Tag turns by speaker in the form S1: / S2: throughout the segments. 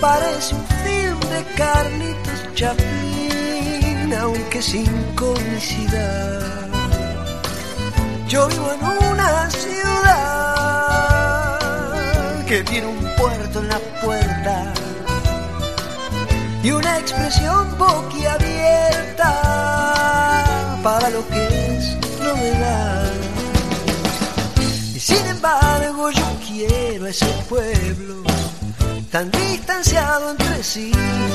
S1: parece un film de Carlitos Chaplin, aunque sin comicidad. Yo vivo en una ciudad que tiene un puerto en la puerta y una expresión boquiabierta para lo que es novedad. Y sin embargo yo quiero ese pueblo tan distanciado entre sí,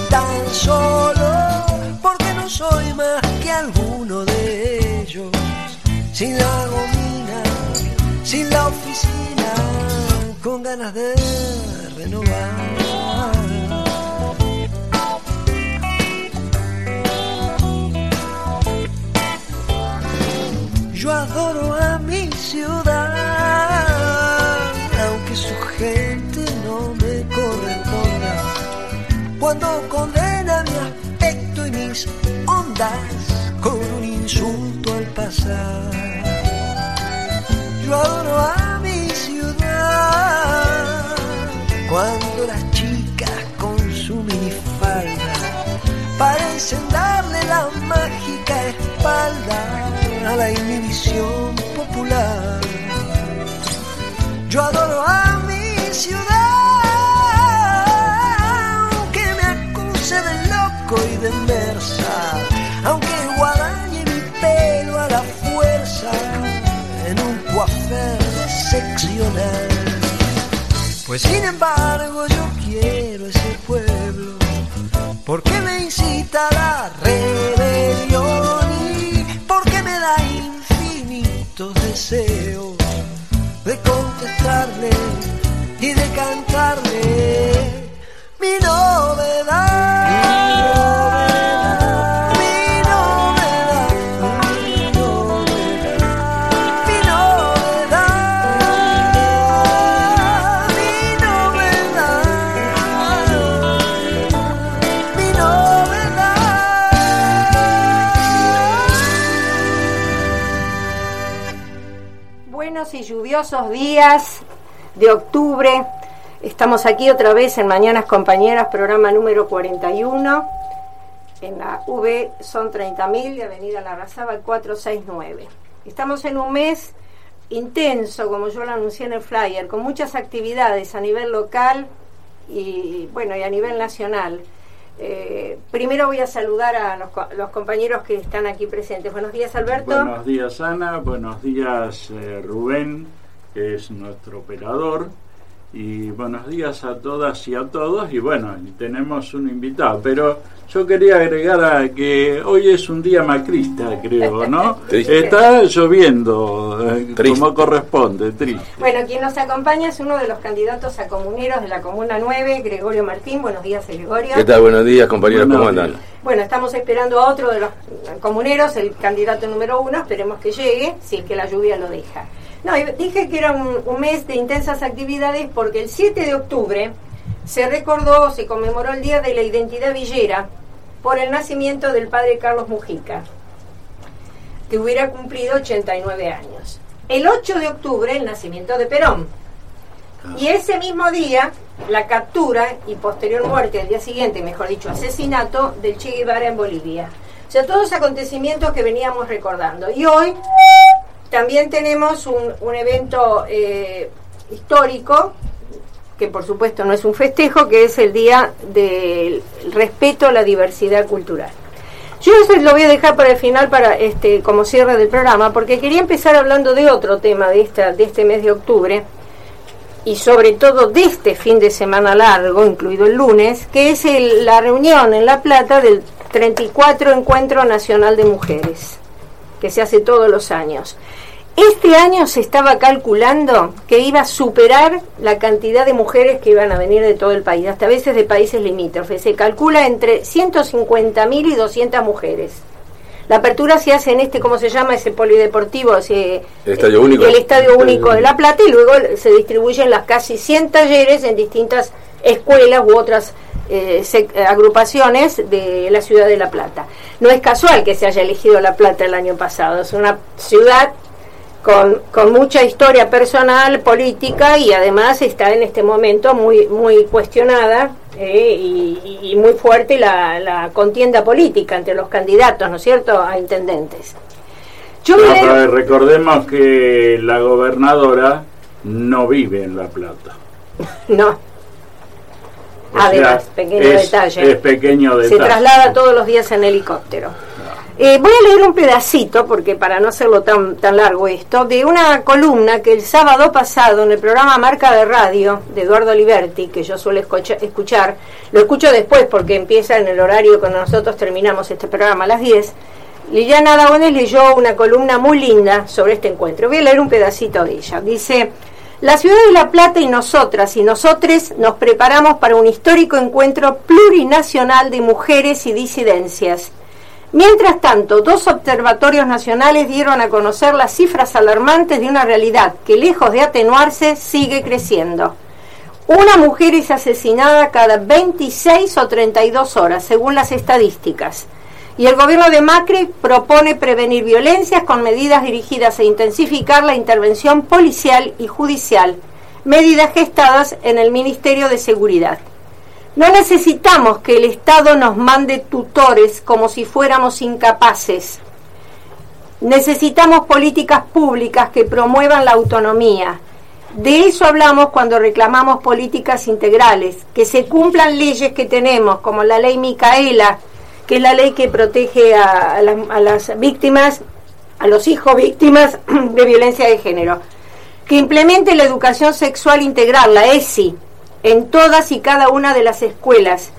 S1: tan solo, porque no soy más que alguno de ellos, sin la gomina, sin la oficina, con ganas de renovar. Yo adoro a mi ciudad, Condena mi aspecto y mis ondas con un insulto al pasar. Yo adoro a mi ciudad, cuando las chicas con su minifalda parecen darle la mágica espalda a la inhibición popular. Yo adoro a mi ciudad, Pues sin embargo yo quiero ese pueblo, porque me incita a la rebelión y porque me da infinitos deseos de y
S2: lluviosos días de octubre. Estamos aquí otra vez en Mañanas Compañeras, programa número 41. En la V son 30.000 de Avenida Larrazábal 469. Estamos en un mes intenso, como yo lo anuncié en el flyer, con muchas actividades a nivel local y bueno y a nivel nacional. Eh, primero voy a saludar a los, co- los compañeros que están aquí presentes. Buenos días, Alberto.
S3: Buenos días Ana, buenos días eh, Rubén, que es nuestro operador, y buenos días a todas y a todos. Y bueno, tenemos un invitado, pero yo quería agregar a que hoy es un día macrista, creo, ¿no?
S4: Triste.
S3: Está lloviendo, eh,
S4: Triste.
S3: como corresponde, triste.
S2: Bueno, quien nos acompaña es uno de los candidatos a comuneros de la Comuna 9, Gregorio Martín. Buenos días, Gregorio.
S4: ¿Qué tal? Buenos días, compañeros.
S3: Buenos
S4: ¿Cómo andan?
S3: días.
S2: Bueno, estamos esperando a otro de los comuneros, el candidato número uno. Esperemos que llegue, si es que la lluvia lo deja. No, y dije que era un, un mes de intensas actividades porque el 7 de octubre se recordó, se conmemoró el Día de la Identidad Villera por el nacimiento del padre Carlos Mujica, que hubiera cumplido 89 años. El 8 de octubre, el nacimiento de Perón. Y ese mismo día, la captura y posterior muerte, al día siguiente, mejor dicho, asesinato del Che Guevara en Bolivia. O sea, todos acontecimientos que veníamos recordando. Y hoy también tenemos un, un evento eh, histórico, que por supuesto no es un festejo, que es el Día del Respeto a la Diversidad Cultural. Yo eso lo voy a dejar para el final, para este como cierre del programa, porque quería empezar hablando de otro tema de, esta, de este mes de octubre, y sobre todo de este fin de semana largo, incluido el lunes, que es el- la reunión en La Plata del 34 Encuentro Nacional de Mujeres, que se hace todos los años. Este año se estaba calculando que iba a superar la cantidad de mujeres que iban a venir de todo el país, hasta a veces de países limítrofes. Se calcula entre 150.000 y 200 mujeres. La apertura se hace en este, ¿cómo se llama? Ese polideportivo, ese,
S4: El Estadio Único.
S2: El Estadio Único de La Plata y luego se distribuyen las casi 100 talleres en distintas escuelas u otras eh, eh, agrupaciones de la ciudad de La Plata. No es casual que se haya elegido La Plata el año pasado, es una ciudad con, con mucha historia personal, política y además está en este momento muy, muy cuestionada eh, y, y muy fuerte la, la contienda política entre los candidatos, ¿no es cierto?, a intendentes. Yo
S3: No,
S2: me-
S3: recordemos que la gobernadora no vive en La Plata.
S2: no,
S3: O
S2: además,
S3: sea,
S2: pequeño
S3: es,
S2: detalle.
S3: Es pequeño
S2: se traslada todos los días en helicóptero. Eh, voy a leer un pedacito, porque para no hacerlo tan, tan largo esto, de una columna que el sábado pasado en el programa Marca de Radio de Eduardo Liberti, que yo suelo escucha- escuchar, lo escucho después porque empieza en el horario cuando nosotros terminamos este programa a las 10, Liliana Dagones leyó una columna muy linda sobre este encuentro. Voy a leer un pedacito de ella. Dice, la ciudad de La Plata y nosotras y nosotres nos preparamos para un histórico encuentro plurinacional de mujeres y disidencias. Mientras tanto, dos observatorios nacionales dieron a conocer las cifras alarmantes de una realidad que, lejos de atenuarse, sigue creciendo. Una mujer es asesinada cada 26 o 32 horas, según las estadísticas. Y el gobierno de Macri propone prevenir violencias con medidas dirigidas a intensificar la intervención policial y judicial, medidas gestadas en el Ministerio de Seguridad. No necesitamos que el Estado nos mande tutores como si fuéramos incapaces. Necesitamos políticas públicas que promuevan la autonomía. De eso hablamos cuando reclamamos políticas integrales, que se cumplan leyes que tenemos, como la ley Micaela, que es la ley que protege a, las víctimas, a los hijos víctimas de violencia de género, que implemente la educación sexual integral, la ESI, en todas y cada una de las escuelas,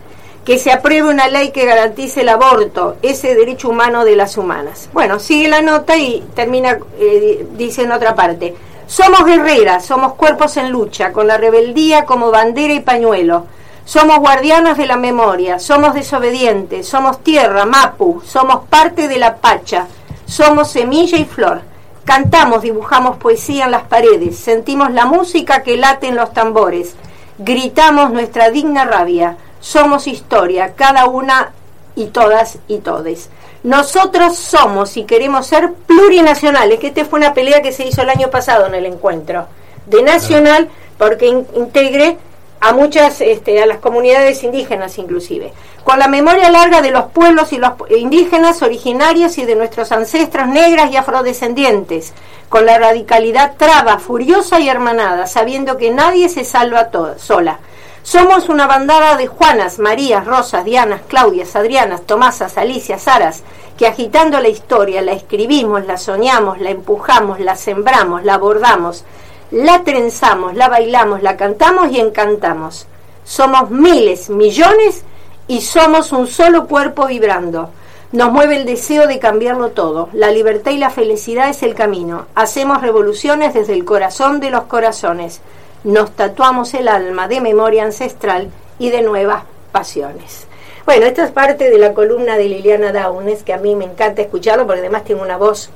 S2: que se apruebe una ley que garantice el aborto, ese derecho humano de las humanas. Bueno, sigue la nota y termina, eh, dice en otra parte, somos guerreras, somos cuerpos en lucha, con la rebeldía como bandera y pañuelo. Somos guardianas de la memoria, somos desobedientes, somos tierra, mapu, somos parte de la pacha, somos semilla y flor. Cantamos, dibujamos poesía en las paredes, sentimos la música que late en los tambores, gritamos nuestra digna rabia, somos historia, cada una y todas y todes. Nosotros somos y queremos ser plurinacionales, que esta fue una pelea que se hizo el año pasado en el encuentro, de nacional, porque in- integre a muchas, este, a las comunidades indígenas inclusive, con la memoria larga de los pueblos y los indígenas originarios y de nuestros ancestros negras y afrodescendientes, con la radicalidad traba, furiosa y hermanada, sabiendo que nadie se salva sola. Somos una bandada de Juanas, Marías, Rosas, Dianas, Claudias, Adrianas, Tomasas, Alicias, Saras, que agitando la historia la escribimos, la soñamos, la empujamos, la sembramos, la bordamos, la trenzamos, la bailamos, la cantamos y encantamos. Somos miles, millones y somos un solo cuerpo vibrando. Nos mueve el deseo de cambiarlo todo. La libertad y la felicidad es el camino. Hacemos revoluciones desde el corazón de los corazones. Nos tatuamos el alma de memoria ancestral y de nuevas pasiones. Bueno, esta es parte de la columna de Liliana Daunes, que a mí me encanta escucharlo porque además tiene una voz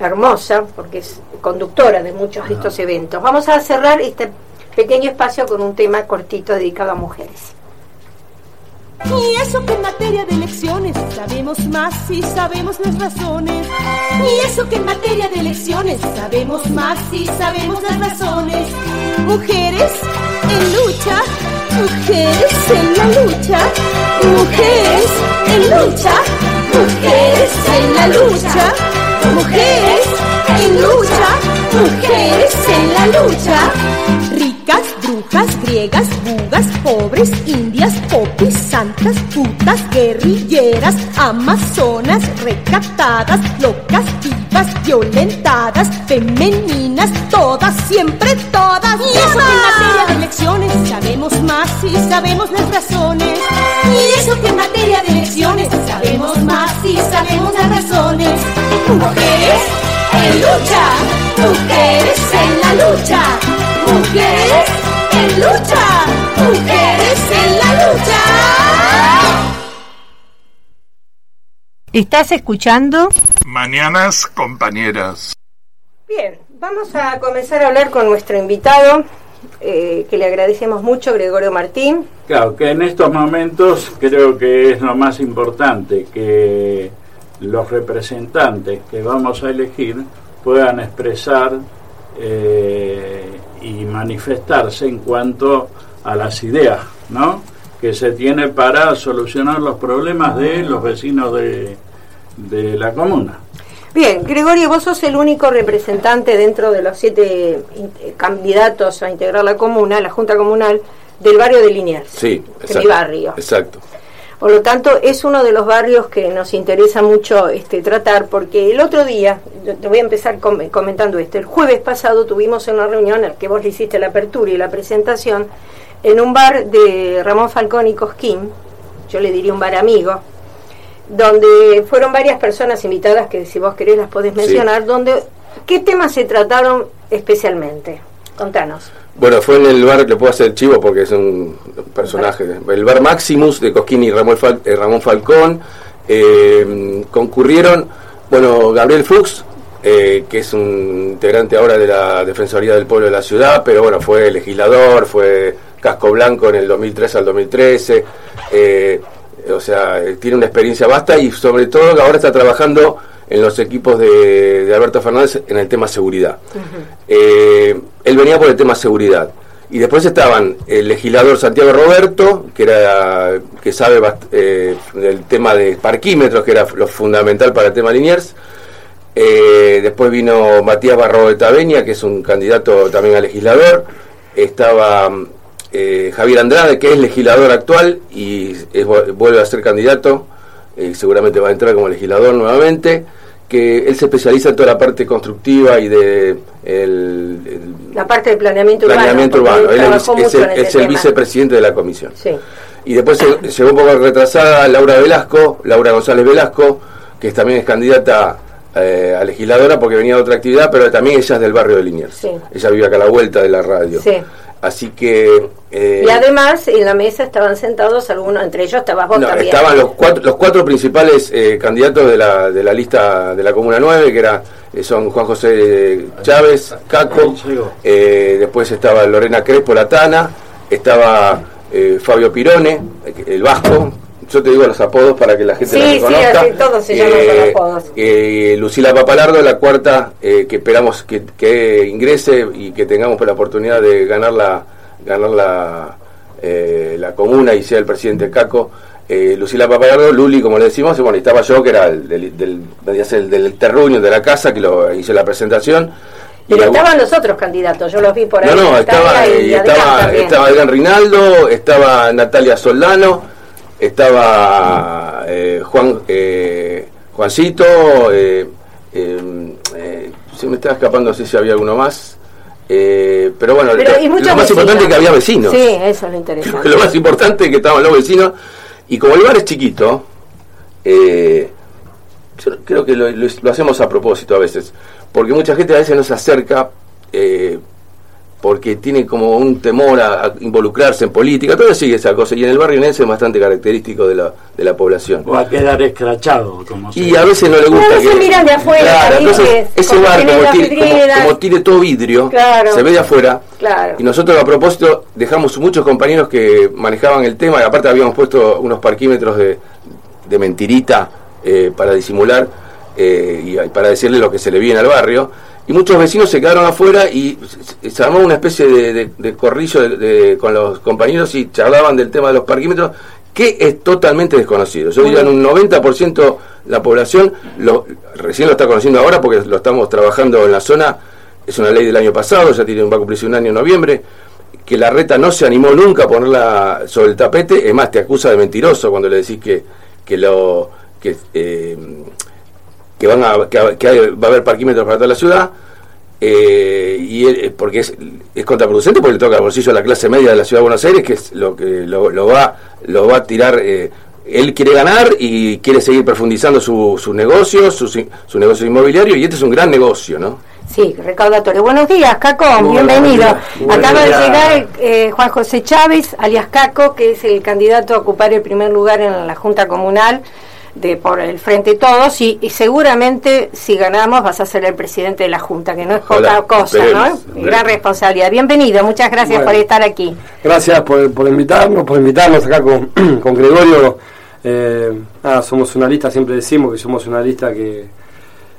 S2: hermosa, porque es conductora de muchos de estos eventos. Vamos a cerrar este pequeño espacio con un tema cortito dedicado a mujeres.
S5: Y eso que en materia de elecciones sabemos más y sabemos las razones. Y eso que en materia de elecciones sabemos más y sabemos las razones. Mujeres en lucha, mujeres en la lucha, mujeres en lucha, mujeres en la lucha, mujeres en lucha, mujeres en la lucha. Brujas, griegas, bugas, pobres, indias, popis, santas, putas, guerrilleras, amazonas, recatadas, locas, vivas, violentadas, femeninas, todas, siempre todas. Y eso que en materia de elecciones sabemos más y sabemos las razones. Y eso que en materia de elecciones sabemos más y sabemos las razones. Mujeres en lucha, mujeres en la lucha, mujeres en lucha, mujeres en la lucha.
S2: ¿Estás escuchando?
S6: Mañanas compañeras.
S2: Bien, vamos a comenzar a hablar con nuestro invitado, eh, que le agradecemos mucho, Gregorio Martín.
S3: Claro, que en estos momentos creo que es lo más importante, que los representantes que vamos a elegir puedan expresar eh, y manifestarse en cuanto a las ideas, ¿no? que se tiene para solucionar los problemas de los vecinos de, de la comuna.
S2: Bien, Gregorio, vos sos el único representante dentro de los siete in- eh, candidatos a integrar la comuna, la Junta Comunal, del barrio de Liniers.
S4: Sí,
S2: es mi barrio.
S4: Exacto.
S2: Por lo tanto, es uno de los barrios que nos interesa mucho este, tratar, porque el otro día, te voy a empezar com- comentando esto, el jueves pasado tuvimos una reunión en la que vos le hiciste la apertura y la presentación en un bar de Ramón Falcón y Cosquín, yo le diría un bar amigo, donde fueron varias personas invitadas que si vos querés las podés mencionar, donde ¿qué temas se trataron especialmente? Contanos.
S4: Bueno, fue en el bar, le puedo hacer chivo porque es un personaje. El bar Maximus de Cosquín y Ramón, Fal- eh, Ramón Falcón. Eh, concurrieron, bueno, Gabriel Fuchs, eh, que es un integrante ahora de la Defensoría del Pueblo de la Ciudad, pero bueno, fue legislador, fue casco blanco en el 2003 al 2013. eh, o sea, tiene una experiencia vasta y sobre todo ahora está trabajando en los equipos de, de Alberto Fernández en el tema seguridad. Eh, él venía por el tema seguridad. Y después estaban el legislador Santiago Roberto, que era que sabe eh, del tema de parquímetros, que era lo fundamental para el tema Liniers. Eh, después vino Matías Barro de Taveña, que es un candidato también a legislador. Estaba eh, Javier Andrade, que es legislador actual y es- vuelve a ser candidato. Eh, seguramente va a entrar como legislador nuevamente. Que él se especializa en toda la parte constructiva y de el- el
S2: La parte del planeamiento,
S4: planeamiento
S2: urbano.
S4: Él es, el, es vicepresidente de la comisión.
S2: Sí.
S4: Y después llegó un poco retrasada Laura Velasco, Laura González Velasco, que también es candidata eh, a legisladora porque venía de otra actividad, pero también ella es del barrio de Liniers.
S2: Sí.
S4: Ella vive acá a la vuelta de la radio.
S2: Sí.
S4: Así que... eh,
S2: Y además en la mesa estaban sentados algunos, entre ellos estabas vos
S4: no,
S2: también.
S4: estaban los cuatro, los cuatro principales eh, candidatos de la, de la lista de la Comuna 9, que era, eh, son Juan José Chávez, Caco, eh, después estaba Lorena Crespo Latana, estaba eh, Fabio Pirone, eh, el Vasco, yo te digo los apodos para que la gente
S2: Sí,
S4: los
S2: sí,
S4: reconozca.
S2: así todos se llaman con apodos.
S4: eh, Lucila Papalardo, la cuarta, eh, que esperamos que, que ingrese y que tengamos la oportunidad de ganar la, ganar la, eh, la comuna y sea el presidente Caco. Eh, Lucila Papalardo, Luli, como le decimos, y bueno, estaba yo, que era el del, del, del terruño de la casa, que lo hice la presentación.
S2: Pero estaban los otros candidatos, yo los vi por ahí.
S4: no, no, estaba, eh, estaba,
S2: también.
S4: estaba Adrián Rinaldo, estaba Natalia Soldano, estaba eh, Juan eh, Juancito, eh, eh, se me estaba escapando, no sé si había alguno más. pero bueno,
S2: Pero,
S4: lo, más importante es que había vecinos.
S2: Sí, eso es lo interesante.
S4: lo más importante es que estaban los vecinos. Y como el bar es chiquito, yo creo que lo, lo- hacemos a propósito a veces. Porque mucha gente a veces no se acerca porque tiene como un temor a, a involucrarse en política. Todavía sigue esa cosa. Y en el barrio Nense es bastante característico de la, de la población.
S3: O a quedar escrachado, como se
S4: Y a veces no le gusta
S2: a veces
S4: que...
S2: miran de afuera,
S4: Claro, entonces ese bar
S2: tiene,
S4: como tiene todo vidrio,
S2: Claro.
S4: se ve de afuera.
S2: Claro.
S4: Y nosotros a propósito dejamos muchos compañeros que manejaban el tema, y aparte habíamos puesto unos parquímetros de, de mentirita eh, para disimular eh, y para decirle lo que se le viene al barrio. Y muchos vecinos se quedaron afuera y se- armó una especie de, de- de corrillo de- con los compañeros y charlaban del tema de los parquímetros, que es totalmente desconocido. Yo diría en un 90% la población lo, recién lo está conociendo ahora porque lo estamos trabajando en la zona. Es una ley del año pasado, ya tiene, va a cumplirse un año en noviembre que la reta no se animó nunca a ponerla sobre el tapete, es más, te acusa de mentiroso cuando le decís que, que lo que, eh, que van a que, que hay- va a haber parquímetros para toda la ciudad eh, y él- porque es, es contraproducente porque le toca al bolsillo a la clase media de la ciudad de Buenos Aires que es lo que lo, lo va lo va a tirar eh, él quiere ganar y quiere seguir profundizando su, su negocio su, su negocio inmobiliario y este es un gran negocio no
S2: Sí, recaudatorio. Buenos días, Caco, bienvenido.
S3: buenos días.
S2: Acaba de llegar eh, Juan José Chávez, alias Caco, que es el candidato a ocupar el primer lugar en la Junta Comunal de por el Frente Todos y, y seguramente si ganamos vas a ser el presidente de la Junta, que no es
S4: Ojalá,
S2: poca cosa,
S4: esperemos.
S2: ¿no? Gran responsabilidad. Bienvenido, muchas gracias
S7: Bueno.
S2: por estar aquí.
S7: Gracias por, por invitarnos, por invitarnos acá con, con Gregorio. Eh, nada, somos una lista, siempre decimos que somos una lista que,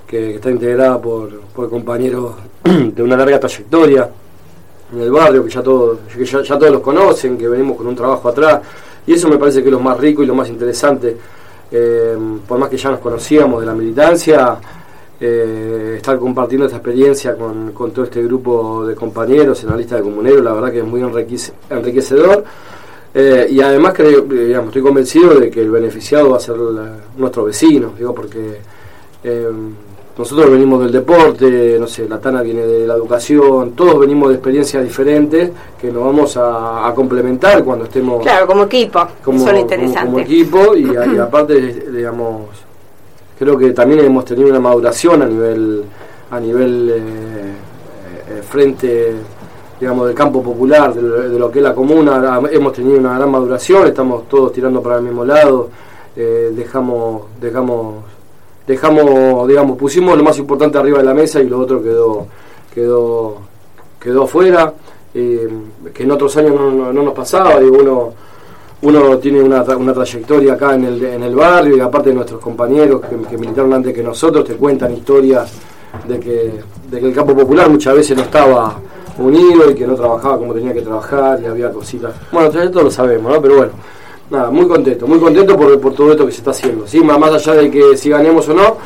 S7: que está integrada por, por compañeros de una larga trayectoria en el barrio, que ya todos, que ya, ya todos los conocen, que venimos con un trabajo atrás, y eso me parece que es lo más rico y lo más interesante, eh, por más que ya nos conocíamos de la militancia, eh, estar compartiendo esta experiencia con, todo este grupo de compañeros en la lista de comuneros, la verdad que es muy enriquece- enriquecedor. Eh, y además que digamos, estoy convencido de que el beneficiado va a ser la- nuestro vecino, digo, porque nosotros venimos del deporte, no sé, la Tana viene de la educación, todos venimos de experiencias diferentes que nos vamos a, a complementar cuando estemos
S2: Claro, como equipo.
S7: como,
S2: Eso es lo
S7: como-
S2: interesante.
S7: como equipo y, aparte, digamos, creo que también hemos tenido una maduración a nivel a nivel eh, eh, frente digamos del campo popular de, lo- de lo que es la comuna hemos tenido una gran maduración estamos todos tirando para el mismo lado eh, dejamos dejamos dejamos digamos pusimos lo más importante arriba de la mesa y lo otro quedó quedó quedó afuera eh, que en otros años no, no- no nos pasaba digo uno uno tiene una, una trayectoria acá en el, en el barrio y aparte nuestros compañeros que, militaron antes que nosotros te cuentan historias de que, de que el campo popular muchas veces no estaba unido y que no trabajaba como tenía que trabajar y había cositas. Bueno, esto lo sabemos, ¿no? Pero bueno, nada, muy contento, muy contento por, por todo esto que se está haciendo. ¿sí? Más más allá de que si ganemos o no,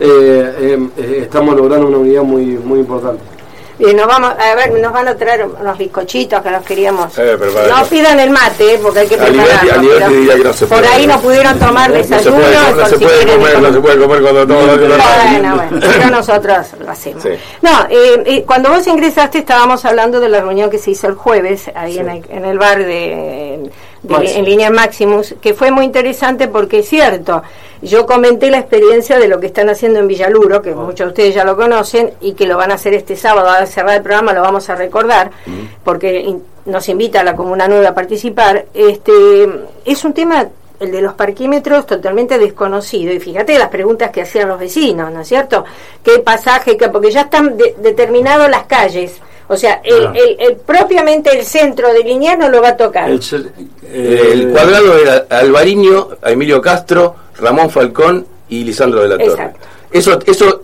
S7: eh, eh, eh, estamos logrando una unidad muy, muy importante.
S2: Bien, nos vamos a ver, nos van a traer unos bizcochitos que nos queríamos.
S4: Eh,
S2: no pidan el mate, eh, porque hay que prepararlo.
S4: a nivel
S2: pero
S4: te diría que no se
S2: por
S4: puede.
S2: ahí no pudieron tomar desayuno.
S4: no se puede comer, no se puede comer cuando todo lo
S2: Bueno, bueno, pero nosotros lo hacemos.
S4: Sí.
S2: No, eh, eh, cuando vos ingresaste estábamos hablando de la reunión que se hizo el jueves ahí en, el, en el bar de, de- en línea Maximus, que fue muy interesante porque es cierto, yo comenté la experiencia de lo que están haciendo en Villaluro, que muchos de ustedes ya lo conocen, y que lo van a hacer este sábado, a cerrar el programa, lo vamos a recordar, porque in- nos invita a la Comuna Nueva a participar. Este, es un tema el de los parquímetros totalmente desconocido y fíjate las preguntas que hacían los vecinos, ¿no es cierto? ¿Qué pasaje? Porque ya están de- determinadas las calles. O sea, el,
S3: Ah.
S2: el- el- propiamente el centro de Liniers no lo va a tocar.
S3: El,
S4: cuadrado era Alvariño, Emilio Castro, Ramón Falcón y Lisandro de la Torre.
S2: Exacto.
S4: Eso, eso,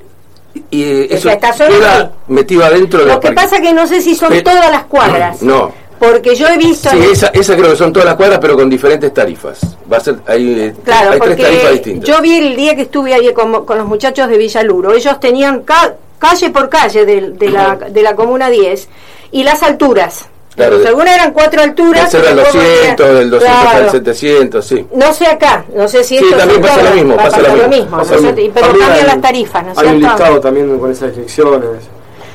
S4: y, eh, eso
S2: está solo
S4: queda metido adentro de
S2: Lo que
S4: parques.
S2: pasa que no sé si son
S4: Pero-
S2: todas las cuadras.
S4: No.
S2: Porque yo he visto...
S4: Sí, esa, esa creo que son todas las cuadras, pero con diferentes tarifas. Va a ser, hay, eh,
S2: Claro,
S4: hay tres tarifas distintas.
S2: yo vi el día que estuve ahí con, con los muchachos de Villaluro, ellos tenían ca- calle por calle de, de la, de la Comuna 10 y las alturas.
S4: Claro, de-
S2: Según eran cuatro alturas.
S4: Del 0 al
S2: después
S4: 200,
S2: había-
S4: del 200
S2: Claro.
S4: al 700, sí.
S2: No sé acá, no sé si
S4: Sí,
S2: esto
S4: también pasa lo mismo, pasa lo
S2: lo
S4: mismo,
S2: mismo,
S4: pasa
S2: ¿no es
S4: lo?
S2: Y-
S7: mismo.
S2: pero
S7: También
S2: cambian
S7: hay-
S2: las tarifas, ¿no es
S7: Hay un listado también con esas restricciones.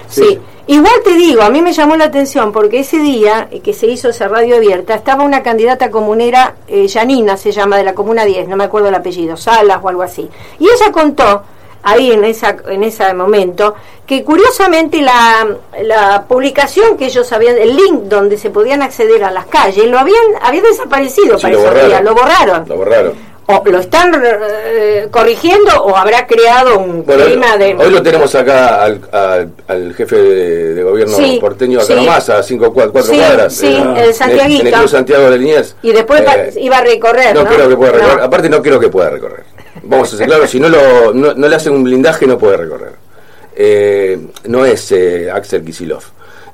S2: Sí. Igual te digo, a mí me llamó la atención porque ese día que se hizo esa radio abierta estaba una candidata comunera, eh, Janina se llama, de la Comuna 10, no me acuerdo el apellido, Salas o algo así. Y ella contó, ahí en, esa, en ese momento, que curiosamente la, la publicación que ellos habían, el link donde se podían acceder a las calles, lo habían, había desaparecido
S4: Sí,
S2: para
S4: lo
S2: esos
S4: borraron.
S2: días, lo borraron.
S4: Lo borraron.
S2: O lo están eh, corrigiendo o habrá creado un
S4: Bueno, hoy,
S2: clima de...
S4: hoy lo tenemos acá al, al, al jefe de, de gobierno
S2: Sí,
S4: porteño acá
S2: sí.
S4: nomás, a cinco, cuatro, cuatro cuadras.
S2: sí,
S4: en-
S2: el Santiaguito.
S4: En el Club Santiago de Liniers.
S2: Y después
S4: Eh,
S2: iba a recorrer, ¿no?
S4: No creo que pueda recorrer.
S2: No.
S4: Aparte no creo que pueda recorrer. Vamos a ser claros, si no, lo, no, no le hacen un blindaje no puede recorrer. Eh, no es eh, Axel Kisilov.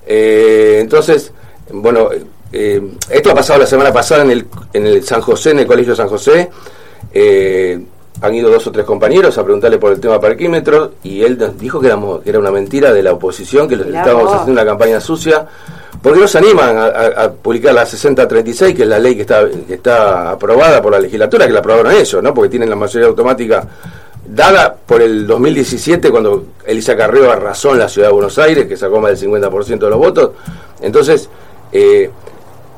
S4: Eh, entonces, bueno, esto ha pasado la semana pasada en el, en el San José, en el Colegio San José. Han ido dos o tres compañeros a preguntarle por el tema parquímetro y él nos dijo que, éramos- que era una mentira de la oposición, que
S2: Mirá
S4: estábamos
S2: vos.
S4: haciendo una campaña sucia. porque no se animan a, a- a publicar la 6036, que es la ley que está, que está aprobada por la legislatura, que la aprobaron ellos, ¿no? porque tienen la mayoría automática dada por el 2017, cuando Elisa Carreo arrasó en la ciudad de Buenos Aires, que sacó más del 50% de los votos. Entonces, eh,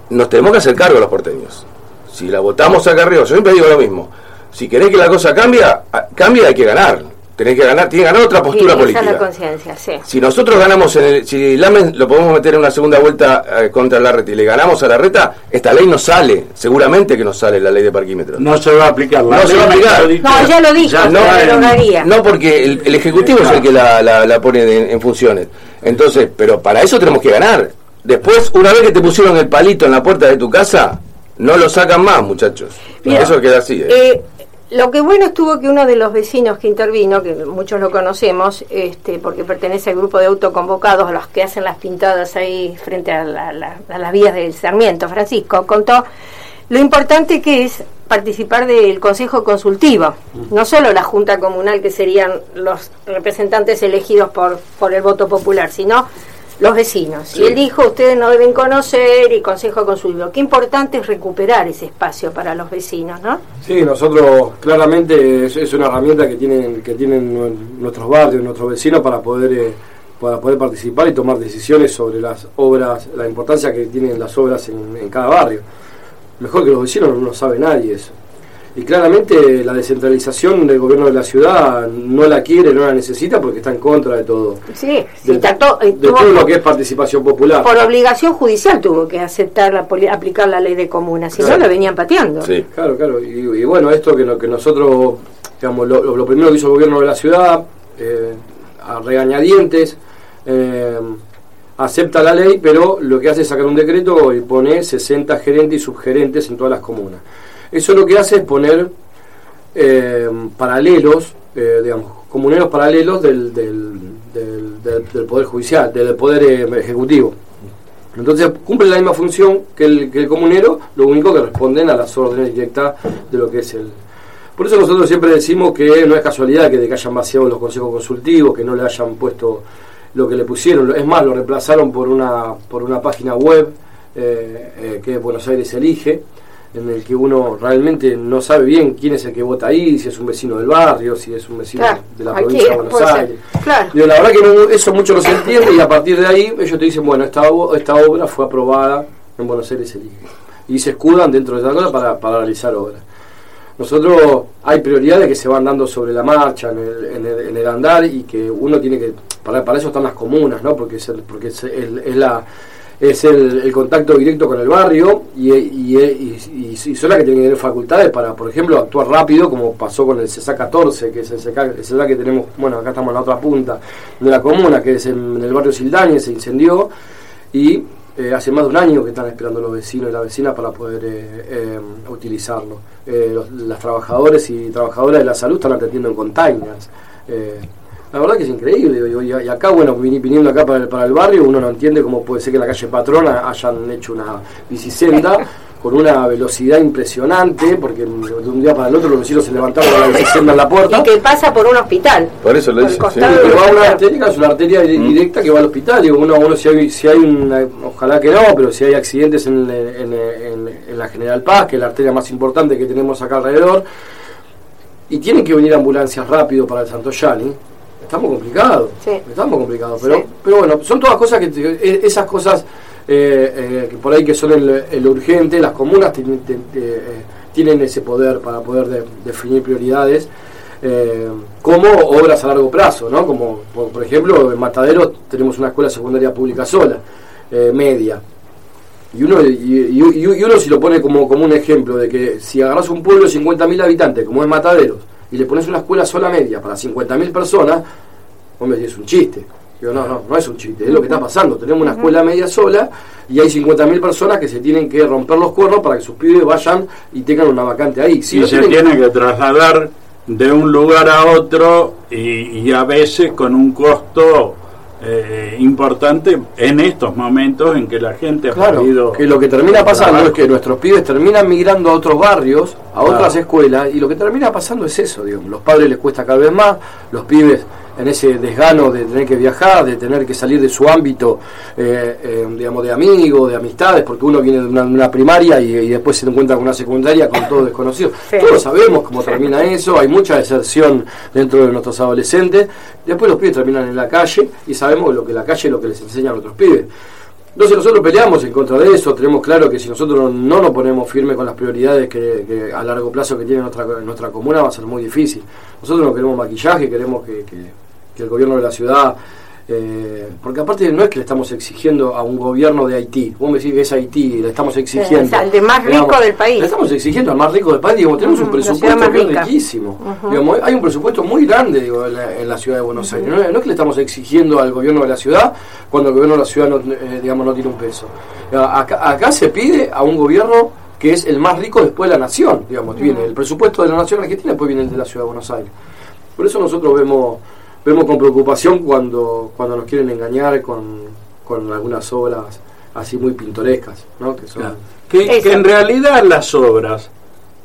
S4: nos tenemos que hacer cargo los porteños. Si la votamos a Carreo, yo siempre digo lo mismo. Si querés que la cosa cambie, a- cambie hay que ganar. Tenés que ganar, tiene que ganar otra postura
S2: la
S4: política.
S2: conciencia, sí.
S4: Si nosotros ganamos, en el, si Lamen lo podemos meter en una segunda vuelta eh, contra la reta y le ganamos a la reta, esta ley no sale. Seguramente que no sale la ley de parquímetros.
S3: No se va a aplicar. La
S4: No se va a aplicar.
S2: No, ya lo dijo,
S3: Ya
S2: la
S3: en-.
S4: No, porque el, el Ejecutivo es el que la, la- la pone en, en funciones. Entonces, pero para eso tenemos que ganar. Después, una vez que te pusieron el palito en la puerta de tu casa, no lo sacan más, muchachos.
S2: Mira,
S4: eso queda así. ¿eh?
S2: Eh, lo que bueno estuvo que uno de los vecinos que intervino, que muchos lo conocemos, este, porque pertenece al grupo de autoconvocados, los que hacen las pintadas ahí frente a, las vías del Sarmiento, Francisco, contó lo importante que es participar del Consejo Consultivo, no solo la Junta Comunal, que serían los representantes elegidos por, por el voto popular, sino los vecinos. Y él dijo, ustedes no deben conocer y consejo consultivo. Qué importante es recuperar ese espacio para los vecinos, ¿no?
S7: Sí, nosotros claramente es, una herramienta que tienen que tienen nuestros barrios, nuestros vecinos para poder eh, para poder participar y tomar decisiones sobre las obras, la importancia que tienen las obras en, en cada barrio. Mejor que los vecinos no lo sabe nadie eso y claramente la descentralización del gobierno de la ciudad no la quiere, no la necesita porque está en contra de todo.
S2: Sí,
S7: de,
S2: eh,
S7: todo lo que es participación popular.
S2: Por obligación judicial tuvo que aceptar la, aplicar la ley de comunas, si no la venían pateando.
S7: Sí, claro, claro. Y, bueno, esto que, que nosotros, digamos, lo, primero que hizo el gobierno de la ciudad, eh, a regañadientes, eh, acepta la ley, pero lo que hace es sacar un decreto y pone 60 gerentes y subgerentes en todas las comunas. Eso lo que hace es poner eh, paralelos, eh, digamos, comuneros paralelos del, del, Poder Judicial, del Poder eh, Ejecutivo. Entonces cumple la misma función que el, que comunero, lo único que responden a las órdenes directas de lo que es el... Por eso nosotros siempre decimos que no es casualidad que de que hayan vaciado los consejos consultivos, que no le hayan puesto lo que le pusieron. Es más, lo reemplazaron por una, por una página web que es Buenos Aires Elige en el que uno realmente no sabe bien quién es el que vota ahí, si es un vecino del barrio, si es un vecino de la provincia de Buenos Aires. la verdad que eso mucho no se entiende y a partir de ahí ellos te dicen, bueno, esta, esta obra fue aprobada en Buenos Aires y se escudan dentro de esa cosa para, para realizar obras. Nosotros hay prioridades que se van dando sobre la marcha, en el, en el, en el andar y que uno tiene que, para, para eso están las comunas, ¿no? porque es, porque es, es la es el, contacto directo con el barrio y, y, son las que tienen que tener facultades para, por ejemplo, actuar rápido, como pasó con el CESA 14, que es el CESA, que tenemos, bueno, acá estamos en la otra punta de la comuna, que es en, el barrio Sildaña, se incendió y eh, hace más de un año que están esperando los vecinos y las vecinas para poder eh, eh, utilizarlo. los, las trabajadores y trabajadoras de la salud están atendiendo en containers. La verdad que es increíble. Y, acá, bueno, viniendo acá para el, para el barrio, uno no entiende cómo puede ser que en la calle Patrona hayan hecho una bicisenda con una velocidad impresionante, porque de un día para el otro los vecinos se levantaron con la bicisenda en la puerta.
S2: Y que pasa por un hospital.
S4: Por eso lo dice.
S7: Sí. va una arteria, es una arteria mm. directa que va al hospital. Y uno, uno si hay, si hay una, ojalá que no, pero si hay accidentes en, en, en la General Paz, que es la arteria más importante que tenemos acá alrededor, y tienen que venir ambulancias rápido para el Santo Yani estamos complicados. Estamos complicados. Pero, pero bueno, son todas cosas que, e, esas cosas eh, eh, que por ahí que son el, urgente, las comunas eh, tienen ese poder para poder definir prioridades. como obras a largo plazo, ¿no? Como por, ejemplo en Mataderos tenemos una escuela secundaria pública sola, media, y uno, y, uno si lo pone como, como un ejemplo de que si agarras un pueblo de 50.000 habitantes, como es Mataderos, y le pones una escuela sola media para 50.000 personas, vos me decís, es un chiste. Digo, no, no, no es un chiste, es lo que está pasando. Tenemos una escuela media sola y hay 50.000 personas que se tienen que romper los cuernos para que sus pibes vayan y tengan una vacante ahí.
S3: Si y se tienen que... trasladar de un lugar a otro y, a veces con un costo eh, importante en estos momentos en que la gente ha
S7: claro, que lo que termina pasando es que nuestros pibes terminan migrando a otros barrios, a otras escuelas, y lo que termina pasando es eso, digamos, los padres les cuesta cada vez más, los pibes en ese desgano de tener que viajar, de tener que salir de su ámbito, eh, eh, digamos, de amigos, de amistades, porque uno viene de una, primaria y, después se encuentra con una secundaria con todo desconocido. Todos sabemos cómo termina eso, hay mucha deserción dentro de nuestros adolescentes. Después los pibes terminan en la calle y sabemos lo que la calle es lo que les enseña a otros pibes. Entonces nosotros peleamos en contra de eso, tenemos claro que si nosotros no nos ponemos firme con las prioridades que, a largo plazo que tiene nuestra, nuestra comuna va a ser muy difícil. Nosotros no queremos maquillaje, queremos que que el gobierno de la ciudad, eh, porque aparte no es que le estamos exigiendo a un gobierno de Haití, vos me decís que es Haití, le estamos exigiendo.
S2: al de más rico del país.
S7: Le estamos exigiendo al más rico del país, digamos, tenemos un presupuesto riquísimo. hay un presupuesto muy grande digo, en, la, ciudad de Buenos Aires. No, es que le estamos exigiendo al gobierno de la ciudad cuando el gobierno de la ciudad no, eh, digamos, no tiene un peso. Acá, acá se pide a un gobierno que es el más rico después de la nación, digamos, viene el presupuesto de la nación argentina, después viene el de la ciudad de Buenos Aires. Por eso nosotros vemos vemos con preocupación cuando cuando nos quieren engañar con, con algunas obras así muy pintorescas, ¿no? Que son
S3: Claro. Que, que en realidad las obras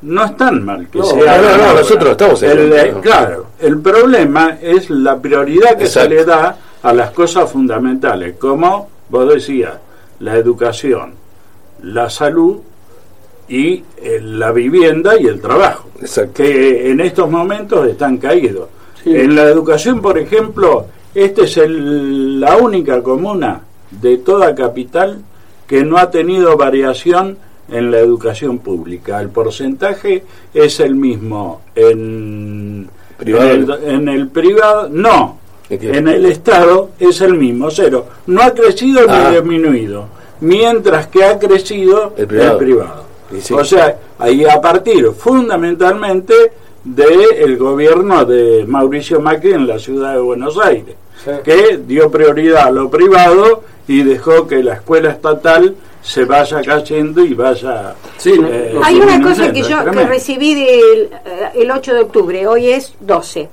S3: no están mal que
S7: No,
S3: se
S7: no,
S4: nosotros estamos en
S3: el, eh. Claro, el problema es la prioridad que
S4: Exacto.
S3: se le da a las cosas fundamentales, como vos decías, la educación, la salud y eh, la vivienda y el trabajo,
S4: Exacto.
S3: que en estos momentos están caídos.
S7: Sí.
S3: En la educación, por ejemplo, esta es el- la única comuna de toda capital que no ha tenido variación en la educación pública. El porcentaje es el mismo en,
S4: ¿Privado?
S3: en, el, en el privado, no,
S4: ¿En
S3: el Estado es el mismo, cero. No ha crecido
S4: Ah.
S3: ni disminuido, mientras que ha crecido
S4: El privado.
S3: privado.
S4: Y sí.
S3: O sea, ahí a partir fundamentalmente del gobierno de Mauricio Macri en la ciudad de Buenos Aires,
S7: Sí.
S3: que dio prioridad a lo privado y dejó que la escuela estatal se vaya cayendo y vaya...
S7: Sí,
S3: eh,
S2: Hay una cosa que yo que recibí del, eh, el 8 de octubre, hoy es 12.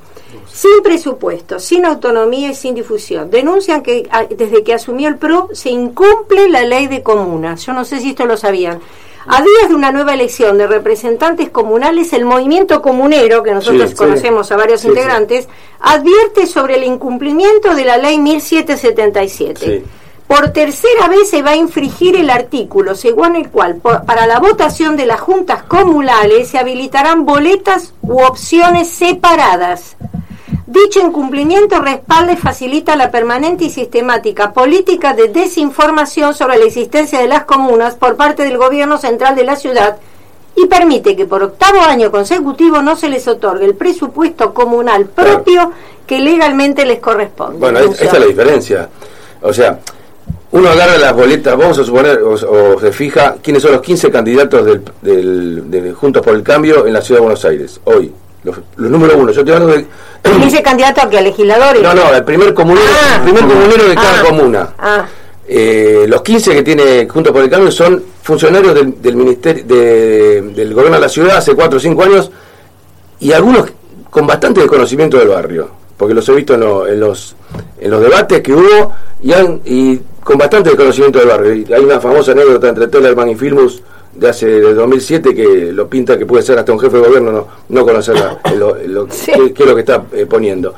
S2: Sin presupuesto, sin autonomía y sin difusión. Denuncian que a- desde que asumió el PRO se incumple la ley de comunas. Yo no sé si esto lo sabían. A días de una nueva elección de representantes comunales, el movimiento comunero, que nosotros
S7: Sí, sí.
S2: conocemos a varios
S7: Sí,
S2: integrantes, advierte sobre el incumplimiento de la ley 1777.
S4: Sí.
S2: Por tercera vez se va a infringir el artículo según el cual por- para la votación de las juntas comunales se habilitarán boletas u opciones separadas. Dicho incumplimiento respalda y facilita la permanente y sistemática política de desinformación sobre la existencia de las comunas por parte del gobierno central de la ciudad y permite que por octavo año consecutivo no se les otorgue el presupuesto comunal propio que legalmente les corresponde.
S4: Bueno, esa es la diferencia. O sea, uno agarra las boletas, vamos a suponer, o, o se fija quiénes son los 15 candidatos del, del- de Juntos por el Cambio en la ciudad de Buenos Aires, hoy. Los, los número uno. Yo estoy hablando de.
S2: Dice candidato a que a legisladores.
S4: No, no, el primer comunero,
S2: Ah.
S4: el primer comunero de cada
S2: Ah.
S4: comuna.
S2: Ah,
S4: Eh, los 15 que tiene Juntos por el Cambio son funcionarios del, del ministerio de- del gobierno de la ciudad hace 4 o 5 años y algunos con bastante desconocimiento del barrio, porque los he visto en, lo- en los en los debates que hubo y, han- y con bastante desconocimiento del barrio. Y hay una famosa anécdota entre Tellerman y Filmus de hace de 2007 que lo pinta que puede ser hasta un jefe de gobierno no, no conocer lo, lo-
S2: Sí.
S4: qué, qué es lo que está eh, poniendo.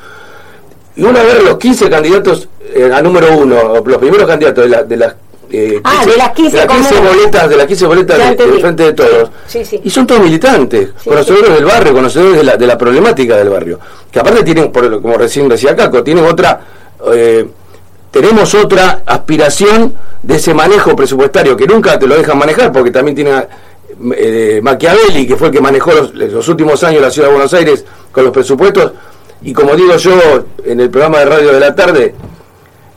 S4: Y una vez los 15 candidatos eh, a número uno, los primeros candidatos de, la- de las eh,
S2: Ah, de las 15
S4: de las 15
S2: comunas.
S4: boletas, de las 15 boletas de- del frente de todos.
S2: Sí, sí.
S4: Y son todos militantes,
S2: Sí,
S4: conocedores del barrio, conocedores de la, de la problemática del barrio. Que aparte tienen, por como recién decía Caco, tienen otra, eh, tenemos otra aspiración de ese manejo presupuestario que nunca te lo dejan manejar, porque también tiene eh, Machiavelli, que fue el que manejó los, últimos años la ciudad de Buenos Aires con los presupuestos. Y como digo yo en el programa de radio de la tarde,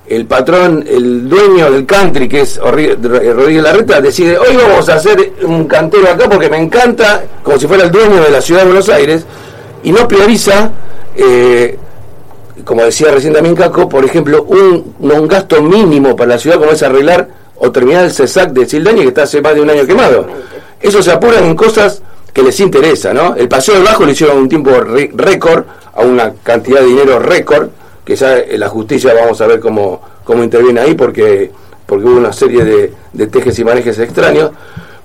S4: el patrón, el dueño del country, que es R- Rodríguez Larreta, decide, hoy vamos a hacer un cantero acá porque me encanta, como si fuera el dueño de la ciudad de Buenos Aires, y no prioriza, eh, como decía recién también Caco, por ejemplo, un, un gasto mínimo para la ciudad como es arreglar o terminar el CESAC de Sildaña que está hace más de un año quemado. Eso se apuran en cosas que les interesa, ¿no? El Paseo del Bajo lo hicieron un tiempo récord, a una cantidad de dinero récord, que ya la justicia vamos a ver cómo, cómo interviene ahí, porque, porque hubo una serie de, de tejes y manejes extraños.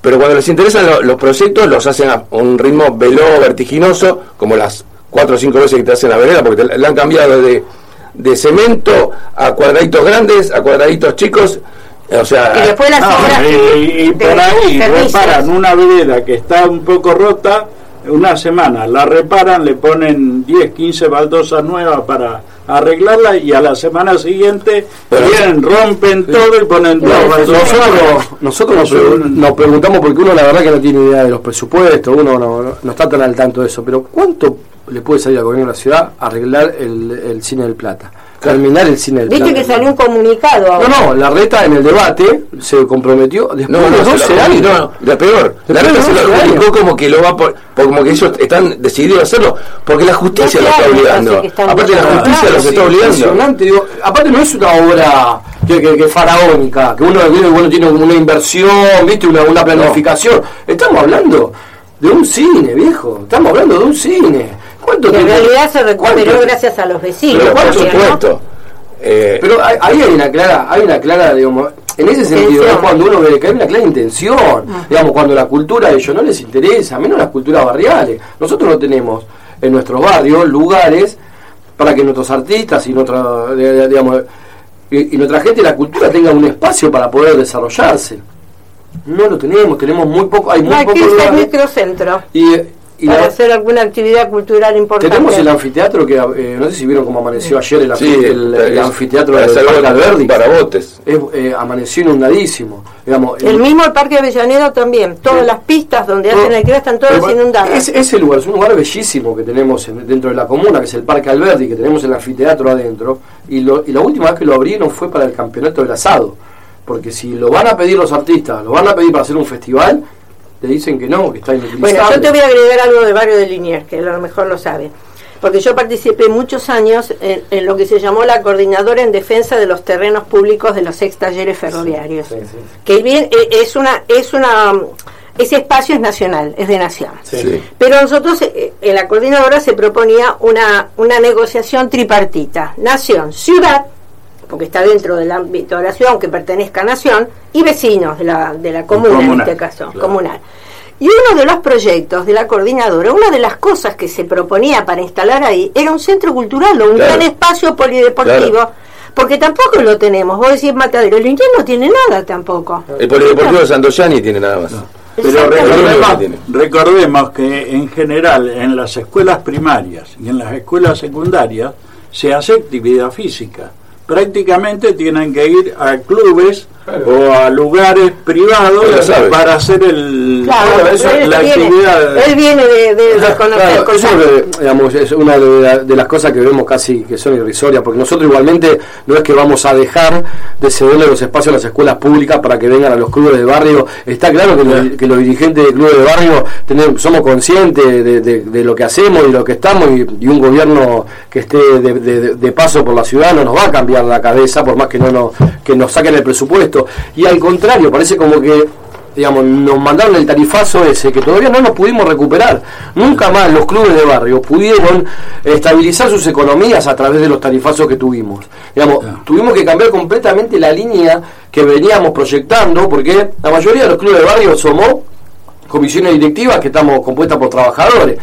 S4: Pero cuando les interesan lo- los proyectos, los hacen a un ritmo veloz, vertiginoso, como las cuatro o cinco veces que te hacen la vereda, porque te, le han cambiado de, de cemento a cuadraditos grandes, a cuadraditos chicos. O sea,
S2: y después las
S3: No,
S2: obras
S3: y, y
S2: de
S3: por ahí
S2: servicios.
S3: reparan una vereda que está un poco rota, una semana la reparan, le ponen 10, 15 baldosas nuevas para arreglarla y a la semana siguiente
S4: Pero-
S3: vienen, rompen todo y ponen dos
S7: No,
S3: baldosas
S7: nosotros, nosotros nos,
S3: Eso-
S7: pre- nos preguntamos porque uno la verdad que no tiene idea de los presupuestos, uno no, no- no está tan al tanto de eso, pero ¿cuánto le puede salir al gobierno de la ciudad arreglar el, el cine del Plata? terminar el cine del
S2: Viste
S7: plan.
S2: que salió un comunicado
S7: No,
S2: ahora.
S7: no, la reta en el debate se comprometió después
S4: No, no,
S7: de
S4: se
S7: 12
S4: lo-
S7: años.
S4: no, no, la peor. La reta se lo
S7: 12
S4: adjudicó
S7: años.
S4: como que lo va por, por- como que ellos están decididos a hacerlo, porque la justicia
S2: 12
S4: lo está obligando. Aparte la justicia los está obligando.
S7: digo, aparte no es una obra que, que, que faraónica, que uno, que uno tiene una inversión, viste, una, una planificación. Estamos hablando de un cine, viejo. Estamos hablando de un cine. ¿Cuánto
S2: Que en realidad se recuperó
S7: cuánto-
S2: gracias a los vecinos.
S4: Pero por
S7: ¿cuánto
S2: porque, ¿no?
S4: supuesto. Eh,
S7: Pero hay- ahí hay una clara, hay una clara, digamos, en ese sentido, es cuando uno ve que hay una clara intención, digamos, cuando la cultura a ellos no les interesa, menos las culturas barriales. Nosotros no tenemos en nuestros barrios lugares para que nuestros artistas y nuestra, digamos, y, y nuestra gente de la cultura tenga un espacio para poder desarrollarse. No lo tenemos, tenemos muy poco, hay muy
S2: No, aquí
S7: pocos
S2: está el
S7: lugares.
S2: microcentro.
S7: Y, y
S2: para
S7: la-
S2: hacer alguna actividad cultural importante.
S7: tenemos el anfiteatro que, eh, no sé si vieron cómo amaneció ayer el,
S4: sí,
S7: el- el
S4: es-
S7: anfiteatro del Parque Alberdi.
S4: para botes.
S7: Es, eh, amaneció inundadísimo. Digamos,
S2: El mismo el Parque Avellaneda también. Todas las pistas donde hacen el actividad están todas
S7: Pero,
S2: inundadas.
S7: Ese, ese lugar es un lugar bellísimo que tenemos en- dentro de la comuna, que es el Parque Alberdi, que tenemos el anfiteatro adentro. Y, lo- y la última vez que lo abrieron fue para el campeonato del asado. Porque si lo van a pedir los artistas, lo van a pedir para hacer un festival, te dicen que no, que está inutilizable.
S2: Bueno, yo te voy a agregar algo del barrio de Liniers, que a lo mejor lo sabe. Porque yo participé muchos años en, en lo que se llamó la coordinadora en defensa de los terrenos públicos de los ex talleres ferroviarios.
S7: Sí, sí,
S2: Que bien eh, es una, es una, ese espacio es nacional, es de nación. Pero nosotros eh, en la coordinadora se proponía una, una negociación tripartita. Nación, ciudad, porque está dentro del ámbito de la ciudad, aunque pertenezca a nación, y vecinos de la, de la comuna en este caso,
S3: claro.
S2: comunal. Y uno de los proyectos de la coordinadora, una de las cosas que se proponía para instalar ahí, era un centro cultural o un
S4: Claro.
S2: gran espacio polideportivo.
S4: Claro.
S2: Porque tampoco lo tenemos. Vos decís Matadero, el Inter no tiene nada tampoco.
S4: El Polideportivo de Santoyani tiene nada más.
S3: Pero recordemos que en general en las escuelas primarias y en las escuelas secundarias se hace actividad física. Prácticamente tienen que ir a clubes o a lugares privados para hacer el,
S2: Claro,
S3: eso,
S2: él,
S3: la
S2: viene,
S3: actividad.
S2: él viene de, de, de conocer
S7: Claro, eso es, digamos, una de, la- de las cosas que vemos casi que son irrisorias, porque nosotros igualmente no es que vamos a dejar de cederle los espacios a las escuelas públicas para que vengan a los clubes de barrio. Está claro que, los, que los dirigentes de clubes de barrio tenemos, somos conscientes de, de- de lo que hacemos y lo que estamos, y, y un gobierno que esté de, de- de paso por la ciudad no nos va a cambiar la cabeza, por más que no nos, que nos saquen el presupuesto. Y al contrario, parece como que digamos, nos mandaron el tarifazo ese que todavía no nos pudimos recuperar. Nunca más los clubes de barrio pudieron estabilizar sus economías a través de los tarifazos que tuvimos. Digamos, tuvimos que cambiar completamente la línea que veníamos proyectando porque la mayoría de los clubes de barrio somos comisiones directivas que estamos compuestas por trabajadores.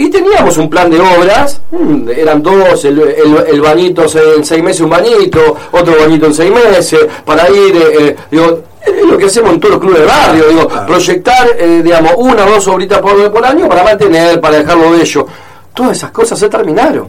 S7: Y teníamos un plan de obras, mm, eran dos, el, el, el bañito en seis meses un bañito, otro bañito en seis meses, para ir, eh, eh, digo, es lo que hacemos en todos los clubes de barrio, digo, proyectar, eh, digamos, una o dos obritas por, por año para mantener, para dejarlo de ello. Todas esas cosas se terminaron.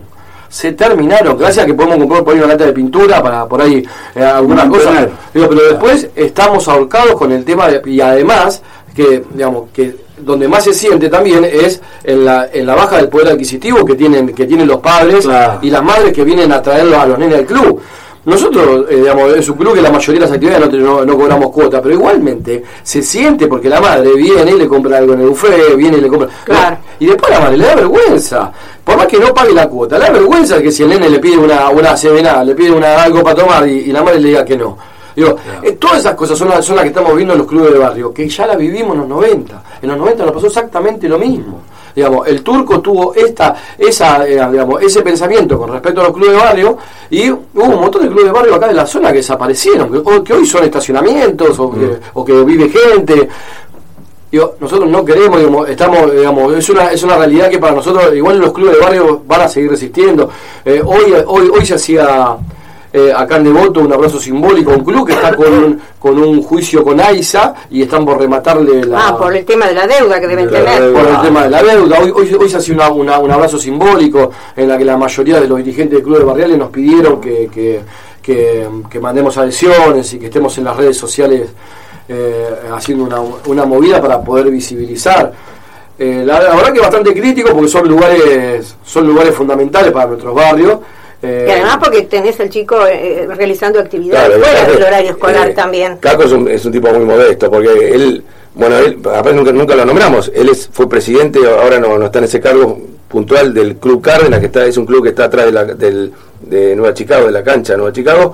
S7: Se terminaron, gracias a que podemos comprar por ahí una lata de pintura para por ahí eh, algunas cosas. Digo, pero después estamos ahorcados con el tema de- y además que digamos que donde más se siente también es en la, en la baja del poder adquisitivo que tienen que tienen los padres
S3: Claro.
S7: y las madres que vienen a traerlos a los nenes al club. Nosotros, eh, digamos, es un club que la mayoría de las actividades no, no, no cobramos cuota, pero igualmente se siente porque la madre viene y le compra algo en el buffet, viene y le compra.
S2: Claro.
S7: Y después la madre le da vergüenza. Por más que no pague la cuota, le da vergüenza que si el nene le pide una, una CBNA, le pide una, algo para tomar y, y la madre le diga que no. Digo, eh, todas esas cosas son las, son las que estamos viendo en los clubes de barrio, que ya la vivimos en los 90. En los 90 nos pasó exactamente lo mismo. Digamos, el turco tuvo esta, esa, eh, digamos, ese pensamiento con respecto a los clubes de barrio y hubo un montón de clubes de barrio acá de la zona que desaparecieron, que, o que hoy son estacionamientos o, que, o que vive gente. Digo, nosotros no queremos, digamos, estamos, digamos, es una, es una realidad que para nosotros, igual los clubes de barrio van a seguir resistiendo. Eh, hoy, hoy, hoy se hacía eh, acá en Devoto un abrazo simbólico a un club que está con un, con un juicio con AISA y están por rematarle la,
S2: Ah, por el tema de la deuda que deben
S3: De
S2: tener.
S7: por el tema de la deuda. Hoy, hoy, hoy se hace una- una- un abrazo simbólico en la que la mayoría de los dirigentes de clubes barriales nos pidieron que, que, que- que mandemos adhesiones y que estemos en las redes sociales eh, haciendo una, una movida para poder visibilizar. Eh, la, la verdad que es bastante crítico porque son lugares, son lugares fundamentales para nuestros barrios Eh,
S2: y además porque tenés al chico eh, realizando actividades
S4: Claro,
S2: fuera del horario escolar
S4: eh,
S2: también.
S4: Caco es un, es un tipo muy modesto, porque él, bueno, él, aparte nunca, nunca lo nombramos, él es, fue presidente, ahora no, no está en ese cargo puntual del Club Cárdenas, que está, es un club que está atrás de, la, del, de Nueva Chicago, de la cancha de Nueva Chicago,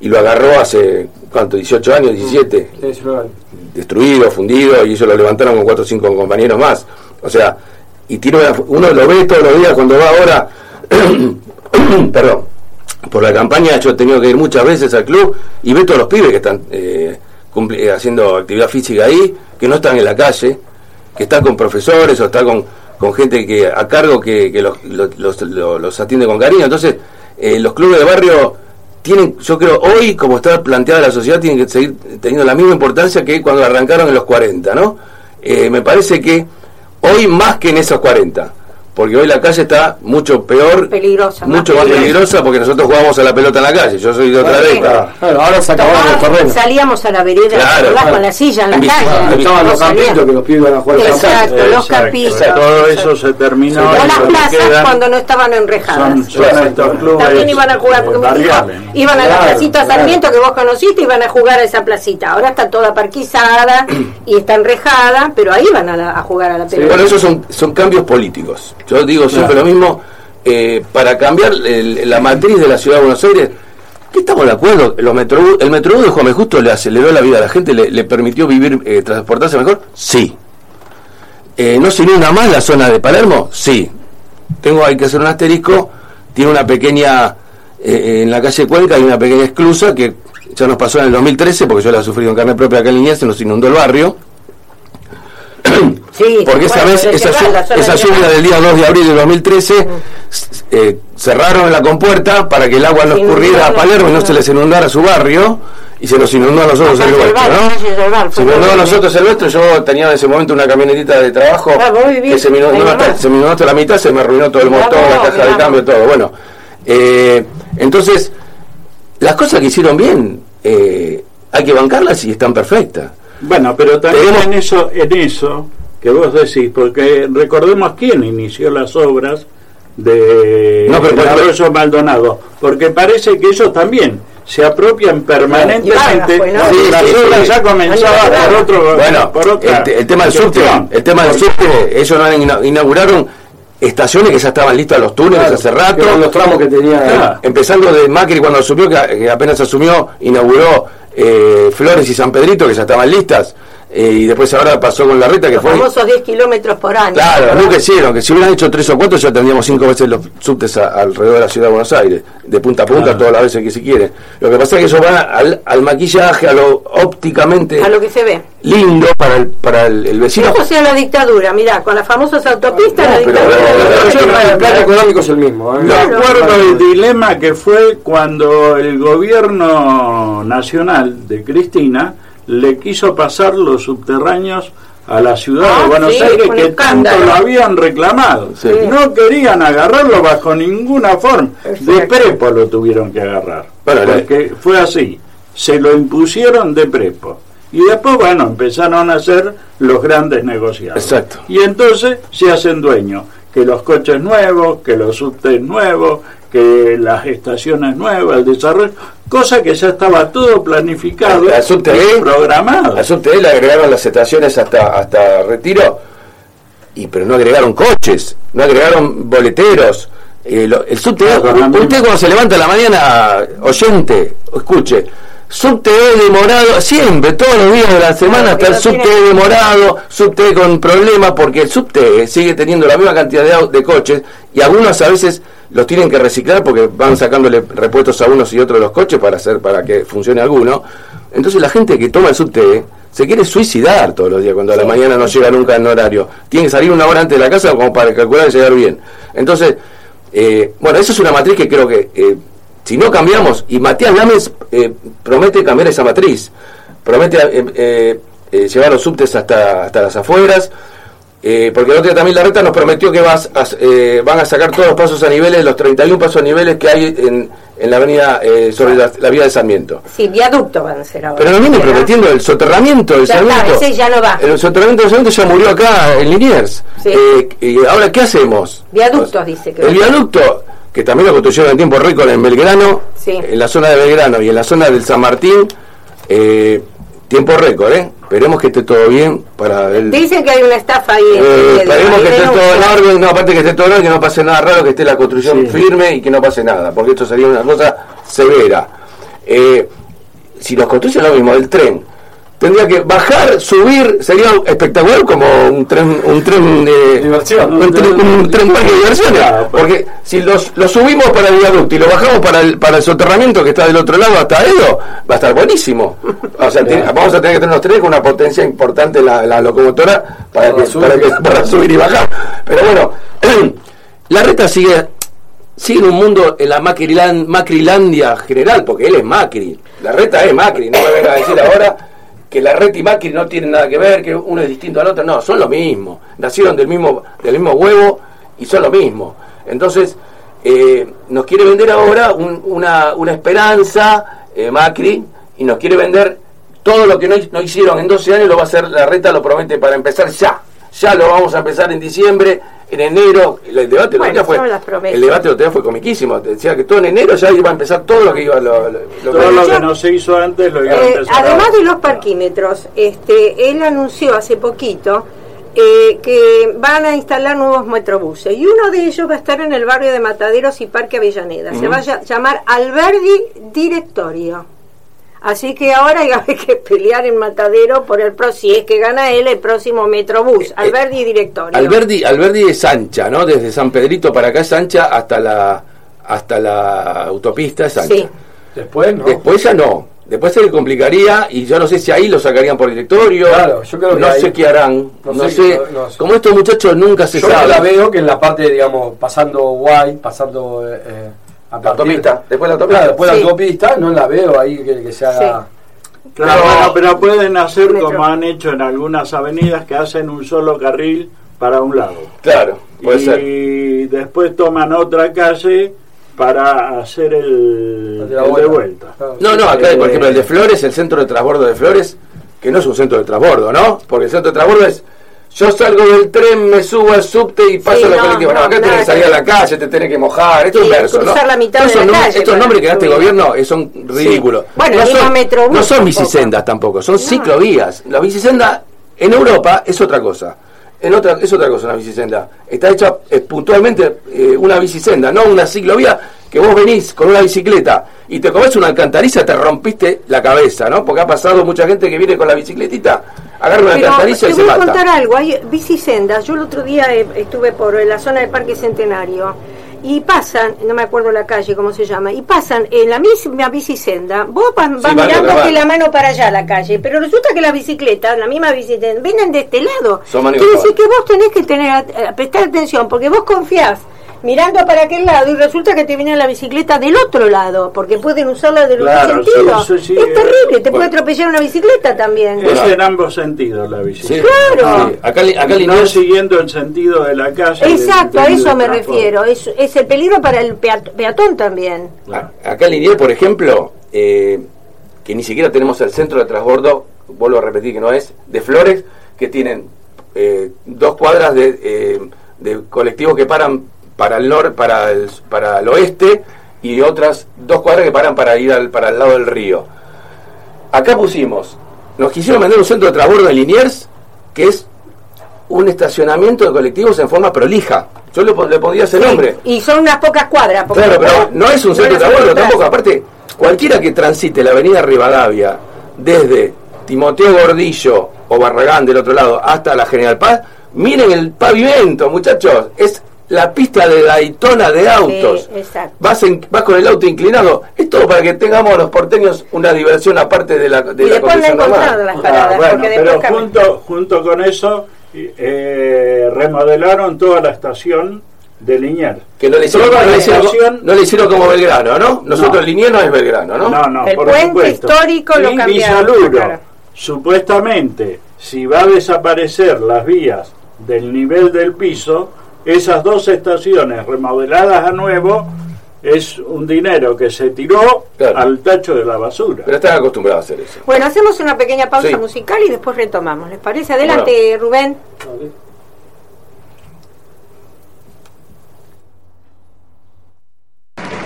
S4: y lo agarró hace, ¿cuánto? 18 años, 17,
S7: es real.
S4: destruido, fundido, y ellos lo levantaron con cuatro o cinco compañeros más. O sea, y tiene una- uno lo ve todos los días cuando va ahora, perdón, por la campaña yo he tenido que ir muchas veces al club y ve todos los pibes que están eh, eh, haciendo actividad física ahí, que no están en la calle, que están con profesores o están con, gente que a cargo que, los, los, atiende con cariño. Entonces, eh, los clubes de barrio tienen, yo creo, hoy, como está planteada la sociedad, tienen que seguir teniendo la misma importancia que cuando arrancaron en los 40, ¿no? Me parece que hoy más que en esos 40, porque hoy la calle está mucho peor,
S2: Peligrosa,
S4: mucho más
S2: peligrosa.
S4: peligrosa, porque nosotros jugamos a la pelota en la calle, yo soy de otra década.
S7: Claro, ahora se acabaron los terrenos.
S2: salíamos a la vereda
S4: Claro, claro.
S2: con la silla en la calle.
S7: Estaban
S2: No
S7: los campitos que los pibes iban a jugar al
S2: Exacto,
S7: campo.
S2: los
S3: Exacto,
S2: campistas.
S3: Todo eso se terminó.
S2: O
S3: y
S2: las plazas
S3: quedan
S2: cuando no estaban enrejadas.
S3: son, son estos clubes
S2: También iban a jugar, porque hijos
S3: barriales.
S2: iban a la
S7: Claro,
S2: placita
S7: claro.
S2: Sarmiento que vos conociste, iban a jugar a esa placita. Ahora está toda parquizada y está enrejada, pero ahí van a, la- a jugar a la pelota.
S4: Bueno, esos son, son cambios políticos. Yo digo siempre lo mismo, eh, para cambiar el- la matriz de la ciudad de Buenos Aires, ¿qué estamos de acuerdo? Los Metrobús- ¿El Metrobús de Juan. Justo le aceleró la vida a la gente, le, le permitió vivir, eh, transportarse mejor? Sí. Eh, ¿No se inunda más la zona de Palermo? Sí. Tengo, hay que hacer un asterisco, tiene una pequeña, eh, en la calle Cuenca hay una pequeña esclusa que ya nos pasó en el 2013, porque yo la he sufrido en carne propia acá en Liniers, se nos inundó el barrio.
S2: Sí,
S4: Porque esa
S2: bueno,
S4: vez, esa,
S2: Cerral,
S4: llu-
S2: la zona
S4: esa lluvia del día 2 de abril de 2013, s- eh, cerraron la compuerta para que el agua no escurriera a Palermo y no se les inundara su barrio, y se nos inundó a nosotros el nuestro, ¿no? Se inundó a nosotros el nuestro, yo tenía en ese momento una camionetita de trabajo
S2: Ah,
S4: que se me, inundó, hasta- se me inundó hasta la mitad, se me arruinó todo el motor, la caja de cambio, todo. Bueno, eh, entonces, las cosas que hicieron bien, eh, hay que bancarlas y están perfectas.
S3: Bueno, pero también en eso, en eso que vos decís, porque recordemos quién inició las obras de
S4: No, pero-
S3: Arroyo Maldonado, porque parece que ellos también se apropian permanentemente. Sí,
S2: pues, ¿no?
S3: las
S4: Sí, sí,
S3: obras
S4: sí.
S3: ya comenzaban
S2: Claro.
S3: por otro,
S4: Bueno,
S3: por otra
S4: el, te- el tema del subte, el tema del subte, ellos no inauguraron estaciones que ya estaban listas los túneles
S7: Claro,
S4: hace rato.
S7: los tramos que tenía.
S3: Claro.
S4: Empezando de Macri cuando asumió, que, que apenas asumió, inauguró eh, Flores y San Pedrito, que ya estaban listas. Eh, y después ahora pasó con la reta, que
S2: Los
S4: fue...
S2: famosos 10 kilómetros por año.
S4: Claro,
S2: ¿verdad?
S4: nunca hicieron, que si hubieran hecho tres o cuatro ya tendríamos cinco veces los subtes a- alrededor de la ciudad de Buenos Aires, de punta a punta,
S3: Claro.
S4: todas las veces que se quiere. Lo que pasa es que eso va al, al maquillaje, a lo ópticamente
S2: A lo que se ve.
S4: lindo para el, para el, el vecino.
S2: Eso sea la dictadura, mirá, con las famosas autopistas, la
S4: pero-
S2: dictadura.
S4: pero-
S7: el plan económico es el mismo. ¿eh?
S3: Me
S2: Claro.
S3: acuerdo el dilema que fue cuando el gobierno nacional de Cristina le quiso pasar los subterráneos a la ciudad
S2: Ah,
S3: de Buenos
S2: sí,
S3: Aires que tanto lo habían reclamado.
S4: Sí.
S3: No querían agarrarlo bajo ninguna forma. De prepo lo tuvieron que agarrar.
S4: La-
S3: porque fue así. Se lo impusieron de prepo. Y después, bueno, empezaron a hacer los grandes negociados.
S4: Exacto.
S3: Y entonces se hacen dueños. Que los coches nuevos, que los subtes nuevos, que las estaciones nuevas, el desarrollo, cosa que ya estaba todo planificado programado.
S4: B le agregaron las estaciones hasta, hasta retiro, y pero no agregaron coches, no agregaron boleteros. Eh, lo- el subte B,
S3: Ah,
S4: usted cuando se levanta a la mañana, oyente, escuche, subte demorado, siempre, todos los días de la semana está el subte demorado, subte con problemas, porque el subte sigue teniendo la misma cantidad de, de coches, y algunos a veces los tienen que reciclar porque van sacándole repuestos a unos y otros de los coches para hacer para que funcione alguno. Entonces la gente que toma el subte se quiere suicidar todos los días cuando a la mañana no llega nunca en horario. Tiene que salir una hora antes de la casa como para calcular y llegar bien. Entonces, eh, bueno, eso es una matriz que creo que eh, si no cambiamos, y Matías Lames eh, promete cambiar esa matriz, promete eh, eh, eh, llevar los subtes hasta, hasta las afueras, eh, porque el otro día también la reta nos prometió que vas a- eh, van a sacar todos los pasos a niveles, los 31 pasos a niveles que hay en, en la avenida eh, sobre la, la vía de Sarmiento.
S2: Sí, viaducto van a ser ahora.
S4: Pero nos viene prometiendo el soterramiento del
S2: Ya está,
S4: Sarmiento.
S2: ese ya no va.
S4: El soterramiento del Sarmiento ya murió acá en Liniers.
S2: Sí.
S4: Eh, y ahora, ¿qué hacemos?
S2: Viaductos, dice que
S4: El viaducto, que también lo construyeron en tiempo récord en Belgrano,
S2: Sí.
S4: en la zona de Belgrano y en la zona del San Martín, eh, tiempo récord, ¿eh? Esperemos que esté todo bien para el...
S2: Dicen que hay una estafa ahí.
S4: Eh,
S2: medio,
S4: esperemos que esté todo en orden, no, aparte que esté todo en orden, que no pase nada raro, que esté la construcción
S7: Sí.
S4: firme y que no pase nada, porque esto sería una cosa severa. Eh, si nos construyen lo mismo, el tren, tendría que bajar, subir, sería espectacular como un tren, un tren de
S7: Diversión.
S4: un tren, un tren parque de diversiones, porque si los, lo subimos para el viaducto y lo bajamos para el, para el soterramiento que está del otro lado hasta Edo, va a estar buenísimo. O sea, vamos a tener que tener unos trenes con una potencia importante la, la locomotora para,
S7: Para
S4: que,
S7: subir.
S4: para, que- para subir y bajar. Pero bueno, la reta sigue sigue en un mundo en la Macrilan- Macrilandia general, porque él es Macri. La reta es Macri, no me venga a decir ahora que la reta y Macri no tienen nada que ver, que uno es distinto al otro. No, son lo mismo. Nacieron del mismo, del mismo huevo y son lo mismo. Entonces, eh, nos quiere vender ahora un- una, una esperanza, eh, Macri, y nos quiere vender todo lo que no, no hicieron en 12 años, lo va a hacer la reta, lo promete para empezar ya. Ya lo vamos a empezar en diciembre, en enero. El debate
S2: Bueno,
S4: fue, el debate día fue comiquísimo. Decía que todo en enero ya iba a empezar todo lo que iba lo, lo- lo
S3: Todo
S4: que-
S3: lo que no se hizo antes lo iba a
S2: Eh,
S3: empezar
S2: además de los parquímetros, este, él anunció hace poquito eh, que van a instalar nuevos metrobuses y uno de ellos va a estar en el barrio de Mataderos y Parque Avellaneda. Se va a lla- llamar Alberdi Directorio. Así que ahora hay que pelear en Matadero por el pro, si es que gana él el próximo metrobús. Alberdi Directorio.
S4: Alberdi, Alberdi es ancha, ¿no? Desde San Pedrito para acá es ancha hasta la hasta la autopista es ancha.
S2: Sí.
S7: Después, ¿no?
S4: Después ya no. Después se le complicaría y yo no sé si ahí lo sacarían por directorio.
S7: Claro, yo creo que
S4: no
S7: ahí-
S4: sé qué harán. No,
S7: no sé
S4: sé.
S7: qué- no- no sé.
S4: Como estos muchachos nunca se
S7: Yo
S4: sabe.
S7: la veo que en la parte, digamos, pasando Guay, pasando eh, eh,
S4: La
S7: partir-
S4: autopista, después la autopista.
S7: Claro, después
S2: Sí.
S7: la autopista, no la veo ahí que, que se haga.
S3: Claro, bueno, pero pueden hacer
S2: Metro.
S3: como han hecho en algunas avenidas que hacen un solo carril para un lado.
S4: Claro, puede
S3: y
S4: ser.
S3: después toman otra calle para hacer el,
S7: El de vuelta.
S3: vuelta.
S7: Claro.
S4: No, no, acá,
S3: Eh,
S4: por ejemplo, el de Flores, el centro de transbordo de Flores, que no es un centro de transbordo, ¿no? Porque el centro de transbordo es. Yo salgo del tren, me subo al subte y paso
S2: Sí,
S4: a los
S2: no,
S4: colectivos. No,
S2: no,
S4: acá tenés que salir a la calle, te tenés que mojar. Esto es verso, ¿no?
S2: cruzar la mitad de
S4: Estos
S2: la calle
S4: nombres que da este gobierno eh, son ridículos.
S2: Bueno,
S4: no son,
S2: Metrobús
S4: no son bicisendas tampoco, son ciclovías. La bicisenda en Europa es otra cosa. En otra, es otra cosa una bicisenda. Está hecha eh, puntualmente eh, una bicisenda, no una ciclovía que vos venís con una bicicleta y te comes una alcantariza, te rompiste la cabeza, ¿no? Porque ha pasado mucha gente que viene con la bicicletita, agarra una
S2: Pero
S4: alcantariza
S2: te
S4: y se
S2: voy a
S4: mata.
S2: contar algo, hay bicisendas. Yo el otro día eh, estuve por la zona del Parque Centenario y pasan, no me acuerdo la calle, cómo se llama, y pasan en la misma bicisenda, vos vas, vas
S4: Sí, con la mano.
S2: para allá la calle, pero resulta que las bicicletas, la misma bicicleta, vienen de este lado.
S4: Son
S2: Quiere decir que vos tenés que tener a prestar atención, porque vos confiás mirando para aquel lado y resulta que te viene la bicicleta del otro lado, porque pueden usarla de los
S3: Claro,
S2: dos sentidos.
S3: sí, eso sí,
S2: es terrible, te
S4: bueno.
S2: puede atropellar una bicicleta también.
S3: Es en ambos sentidos la bicicleta.
S4: Sí,
S2: Claro.
S4: sí. Acá, acá
S3: no siguiendo el sentido de la calle.
S2: Exacto, a
S3: del-
S2: eso
S3: del
S2: me refiero. Es, es el peligro para el peat- peatón también.
S3: Claro.
S4: Acá en Liniers, por ejemplo, eh, que ni siquiera tenemos el centro de transbordo, vuelvo a repetir que no es, de Flores, que tienen eh, dos cuadras de, eh, de colectivos que paran para el norte, para el, para el oeste, y otras dos cuadras que paran para ir al, para el lado del río. Acá pusimos, nos quisieron vender un centro de transbordo en Liniers, que es un estacionamiento de colectivos en forma prolija. Yo le, le pondría ese nombre.
S2: Y son unas pocas cuadras.
S4: Claro, pero no es un centro de transbordo tampoco. Aparte, cualquiera que transite la avenida Rivadavia desde Timoteo Gordillo o Barragán del otro lado hasta la General Paz, miren el pavimento, muchachos. Es la pista de Daytona de autos.
S2: Sí, exacto.
S4: Vas, en- vas con el auto inclinado. Es todo para que tengamos los porteños una diversión aparte de la, de
S2: Y
S4: la
S2: después
S4: condición normal.
S2: las
S3: Ah,
S2: paradas.
S3: bueno,
S2: porque
S3: pero junto, junto con eso eh, remodelaron toda la estación de Liniers.
S4: Que no le hicieron, no le
S3: la
S4: hicieron- no le hicieron como Belgrano, ¿no? Nosotros
S3: No.
S4: el Liniers no es Belgrano, ¿no?
S3: No, no,
S2: El
S3: por
S2: puente
S3: supuesto.
S2: histórico lo
S3: Y
S2: cambiaron, claro.
S3: supuestamente, si va a desaparecer las vías del nivel del piso, esas dos estaciones remodeladas a nuevo es un dinero que se tiró
S4: Claro.
S3: al tacho de la basura.
S4: Pero están acostumbrados a hacer eso.
S2: Bueno, hacemos una pequeña pausa
S4: Sí.
S2: musical y después retomamos. ¿Les parece? Adelante, Rubén.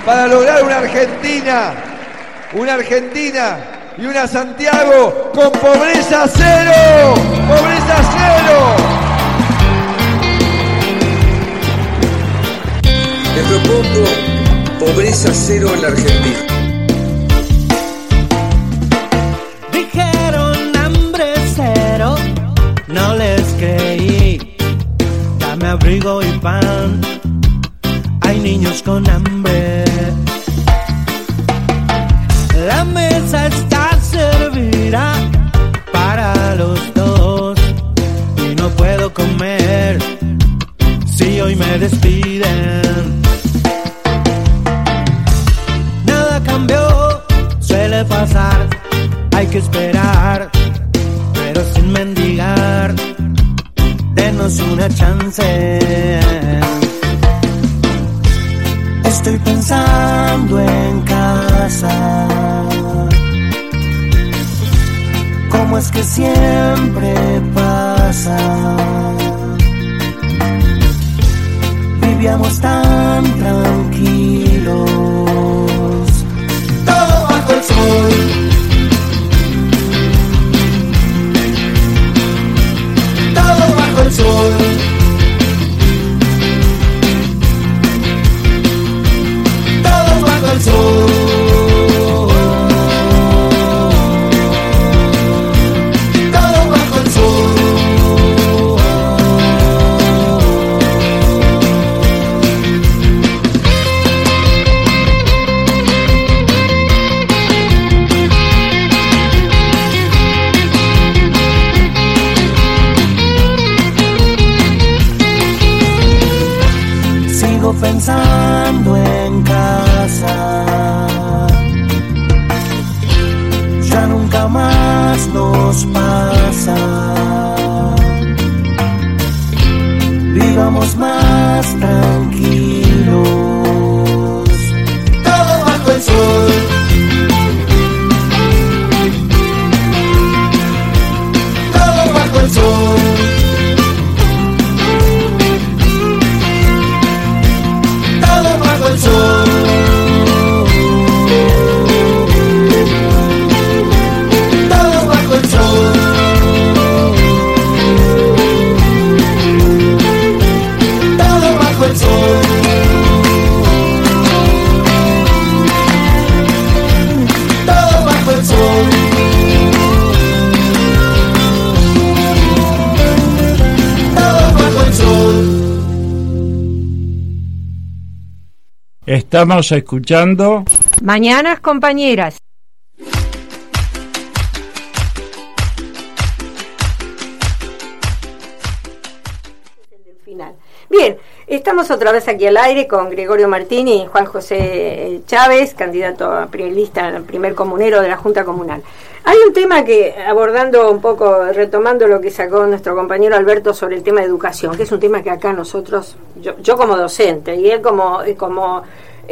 S8: para lograr una Argentina, una Argentina y una Santiago con pobreza cero, pobreza cero.
S9: Les propongo pobreza cero en la Argentina.
S10: Dijeron hambre cero, no les creí. Dame abrigo y pan, hay niños con hambre. La mesa está servida para los dos y no puedo comer si hoy me despiden. Hay que esperar, pero sin mendigar, denos una chance. Estoy pensando en casa. Como es que siempre pasa. Vivíamos tan tranquilos. Sol. Todo el. Todo bajo el sol.
S3: Estamos escuchando
S2: Mañanas compañeras. Bien, estamos otra vez aquí al aire con Gregorio Martini y Juan José Chávez, candidato a primer lista, primer comunero de la Junta Comunal. Hay un tema que, abordando un poco, retomando lo que sacó nuestro compañero Alberto sobre el tema de educación, que es un tema que acá nosotros, yo, yo como docente y él como, como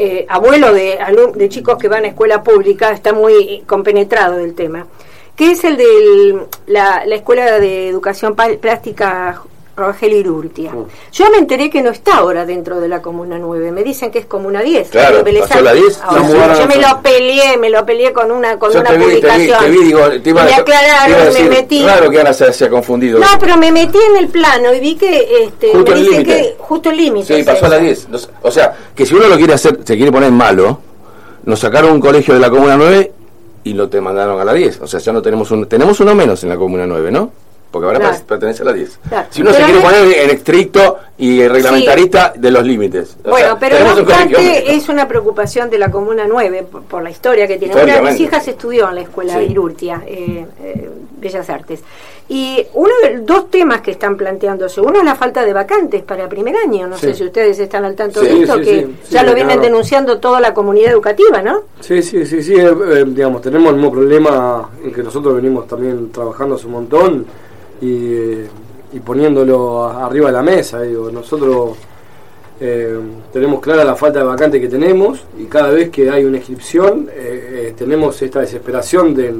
S2: eh, abuelo de, de chicos que van a escuela pública, está muy compenetrado del tema, que es el de la, la Escuela de Educación Plástica Rogelio Irurtia. Yo me enteré que no está ahora dentro de la Comuna 9, me dicen que es Comuna 10.
S4: Claro, pasó la 10,
S2: Ahora,
S4: la mudaron
S2: yo me lo peleé, me lo peleé con una con
S4: Yo
S2: una
S4: te vi, te vi,
S2: publicación.
S4: te vi, digo, te iba
S2: me
S4: te
S2: aclararon,
S4: a
S2: me metí.
S4: Claro que ahora se, se ha confundido.
S2: No, pero me metí en el plano y vi que este,
S4: Justo
S2: me
S4: el
S2: dicen que justo el límite.
S4: Sí, pasó a la
S2: ese.
S4: 10. Nos- O sea, que si uno lo quiere hacer, se quiere poner malo, nos sacaron un colegio de la Comuna 9 y lo te mandaron a la 10. O sea, ya no tenemos un, tenemos uno menos en la Comuna 9, ¿no? Porque ahora
S2: Claro.
S4: pertenece a la 10.
S2: Claro.
S4: Si uno se quiere poner en estricto y reglamentarista de los límites. O
S2: Bueno,
S4: sea,
S2: pero no obstante es una preocupación de la Comuna 9 por, por la historia que tiene. Una de mis hijas estudió en la escuela
S4: Sí.
S2: de Irurtia, eh, eh, Bellas Artes. Y uno de dos temas que están planteándose, uno es la falta de vacantes para primer año, no sé si ustedes están al tanto de esto, que ya lo vienen
S7: claro.
S2: denunciando toda la comunidad educativa, ¿no?
S7: Sí, sí, sí, sí, eh, eh, digamos, tenemos el mismo problema en que nosotros venimos también trabajando hace un montón y, eh, y poniéndolo arriba de la mesa, digo, nosotros eh, tenemos clara la falta de vacante que tenemos y cada vez que hay una inscripción eh, eh, tenemos esta desesperación de,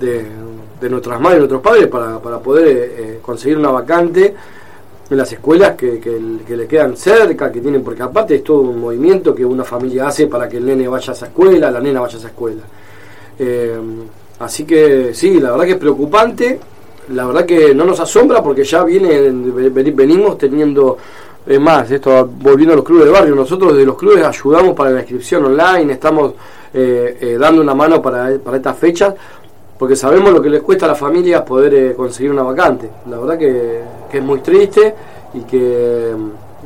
S7: de- nuestras madres y nuestros padres para, para poder eh, eh, conseguir una vacante en las escuelas que, que, le quedan cerca, que tienen, porque aparte es todo un movimiento que una familia hace para que el nene vaya a esa escuela, la nena vaya a esa escuela. Eh, así que sí, la verdad que es preocupante, la verdad que no nos asombra porque ya viene, ven- venimos teniendo, más, esto volviendo a los clubes de barrio, nosotros desde los clubes ayudamos para la inscripción online, estamos eh, eh, dando una mano para, para estas fechas, porque sabemos lo que les cuesta a las familias poder eh, conseguir una vacante. La verdad que, que es muy triste y que,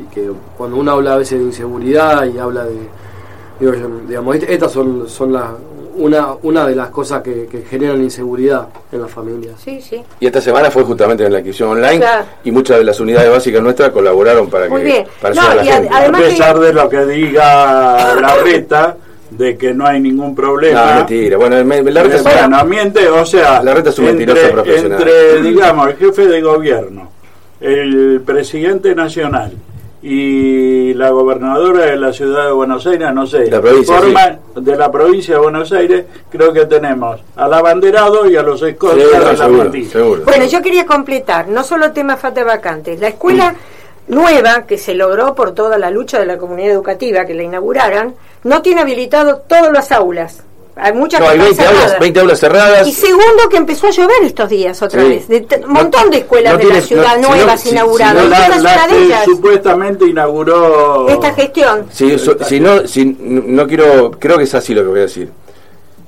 S7: y que cuando uno habla a veces de inseguridad y habla de, digo, digamos, est- estas son, son las una, una de las cosas que, que generan inseguridad en las familias.
S2: Sí, sí.
S4: Y esta semana fue justamente en la inscripción online
S2: Claro.
S4: y muchas de las unidades básicas nuestras colaboraron para
S2: Muy
S4: que
S2: bien.
S4: para
S2: No,
S4: la
S2: y
S4: gente.
S2: además
S3: a
S2: que-
S3: pesar de lo que diga la reta, de que no hay ningún problema.
S4: No, mentira. Bueno, me- la reta es una-
S3: bueno, miente, o sea,
S4: La reta es un mentiroso
S3: entre,
S4: profesional.
S3: entre, digamos, el jefe de gobierno, el presidente nacional y la gobernadora de la ciudad de Buenos Aires, no sé,
S4: La provincia,
S3: forman- de la provincia de Buenos Aires, creo que tenemos al abanderado y a los escoltas de la
S4: seguro.
S2: Bueno, yo quería completar, no solo el tema falta de vacantes, la escuela nueva que se logró por toda la lucha de la comunidad educativa que la inauguraran, no tiene habilitado todas las aulas. Hay muchas
S4: No,
S2: que
S4: hay
S2: están
S4: 20 aulas,
S2: cerradas.
S4: 20 aulas cerradas.
S2: Y segundo, que empezó a llover estos días otra
S4: Sí.
S2: vez. De un
S4: No-
S2: montón de escuelas
S4: no
S2: de la ciudad
S4: no, si
S2: nuevas
S4: si- si
S2: inauguradas.
S4: no
S2: Y
S3: La, la
S2: una de ellas.
S3: supuestamente inauguró
S2: Esta gestión.
S4: Si, so- si no, si no quiero, creo que es así lo que voy a decir.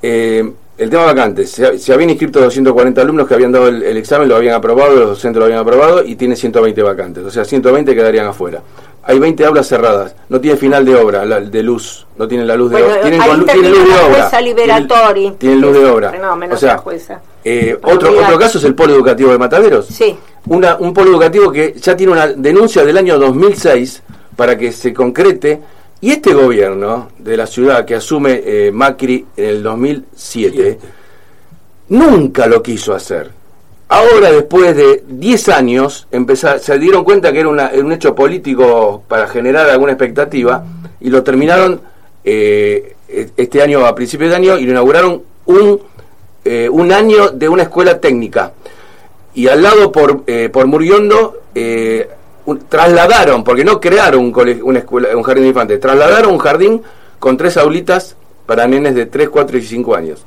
S4: Eh, el tema vacantes, se, se habían inscrito 240 alumnos que habían dado el, el examen, lo habían aprobado, los docentes lo habían aprobado y tiene 120 vacantes, o sea, 120 quedarían afuera. Hay 20 aulas cerradas, no tiene final de obra, la- de luz, no tienen la luz de
S2: Bueno,
S4: obra. Tienen, con- tienen luz de obra. Tienen, tienen luz de obra.
S2: Fenómeno,
S4: o sea,
S2: jueza.
S4: eh, otro, otro caso es el polo educativo de Mataderos.
S2: Sí.
S4: Una, un polo educativo que ya tiene una denuncia del año 2006 para que se concrete. Y este gobierno de la ciudad que asume eh, Macri en el 2007 nunca lo quiso hacer. Ahora, después de 10 años, empezar, se dieron cuenta que era un hecho político para generar alguna expectativa y lo terminaron eh, este año, a principios de año, y lo inauguraron un, eh, un año de una escuela técnica y al lado por, eh, por Muriondo eh, un- trasladaron, porque no crearon un, cole- una escuela, un jardín de infantes, trasladaron un jardín con tres aulitas para nenes de 3, 4 y 5 años.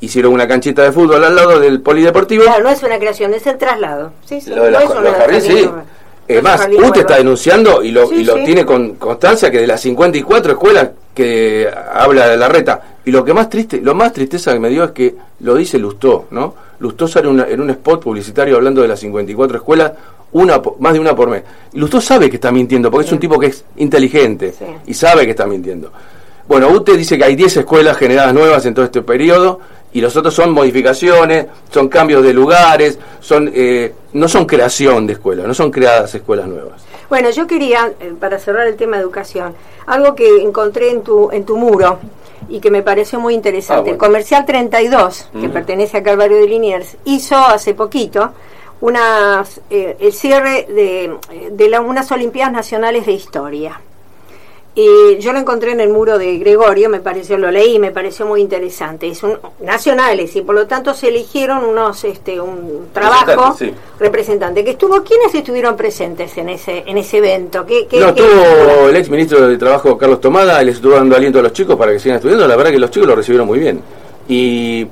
S4: Hicieron una canchita de fútbol al lado del polideportivo.
S2: Claro, no es una creación, es el traslado. Sí, sí,
S4: Lo de
S2: no
S4: la-
S2: es una
S4: sí.
S2: no
S4: Es más,
S2: nuevo.
S4: está denunciando y lo,
S2: Sí,
S4: y lo
S2: sí.
S4: tiene con constancia que de las 54 escuelas que habla de la reta. Y lo que más triste, lo más tristeza que me dio es que lo dice Lustó, ¿no? Lustó sale una- en un spot publicitario hablando de las 54 escuelas, una más de una por mes. Y Lustó sabe que está mintiendo, porque es un tipo que es inteligente y sabe que está mintiendo. Bueno, UTE dice que hay 10 escuelas generadas nuevas en todo este periodo y los otros son modificaciones, son cambios de lugares, son eh, no son creación de escuelas, no son creadas escuelas nuevas.
S2: Bueno, yo quería, eh, para cerrar el tema de educación, algo que encontré en tu, en tu muro y que me pareció muy interesante.
S4: Ah, bueno.
S2: El Comercial 32, que pertenece a Calvario de Liniers, hizo hace poquito unas, eh, el cierre de, de la- unas Olimpiadas Nacionales de Historia. Y yo lo encontré en el muro de Gregorio, me pareció, lo leí, me pareció muy interesante. Es un, nacionales y por lo tanto se eligieron unos, este, un trabajo
S4: sí.
S2: representante que estuvo. ¿Quiénes estuvieron presentes en ese en ese evento? ¿Qué, qué-
S4: No,
S2: qué-
S4: tuvo el ex ministro de Trabajo Carlos Tomada, les estuvo dando aliento a los chicos para que sigan estudiando, la verdad que los chicos lo recibieron muy bien. Y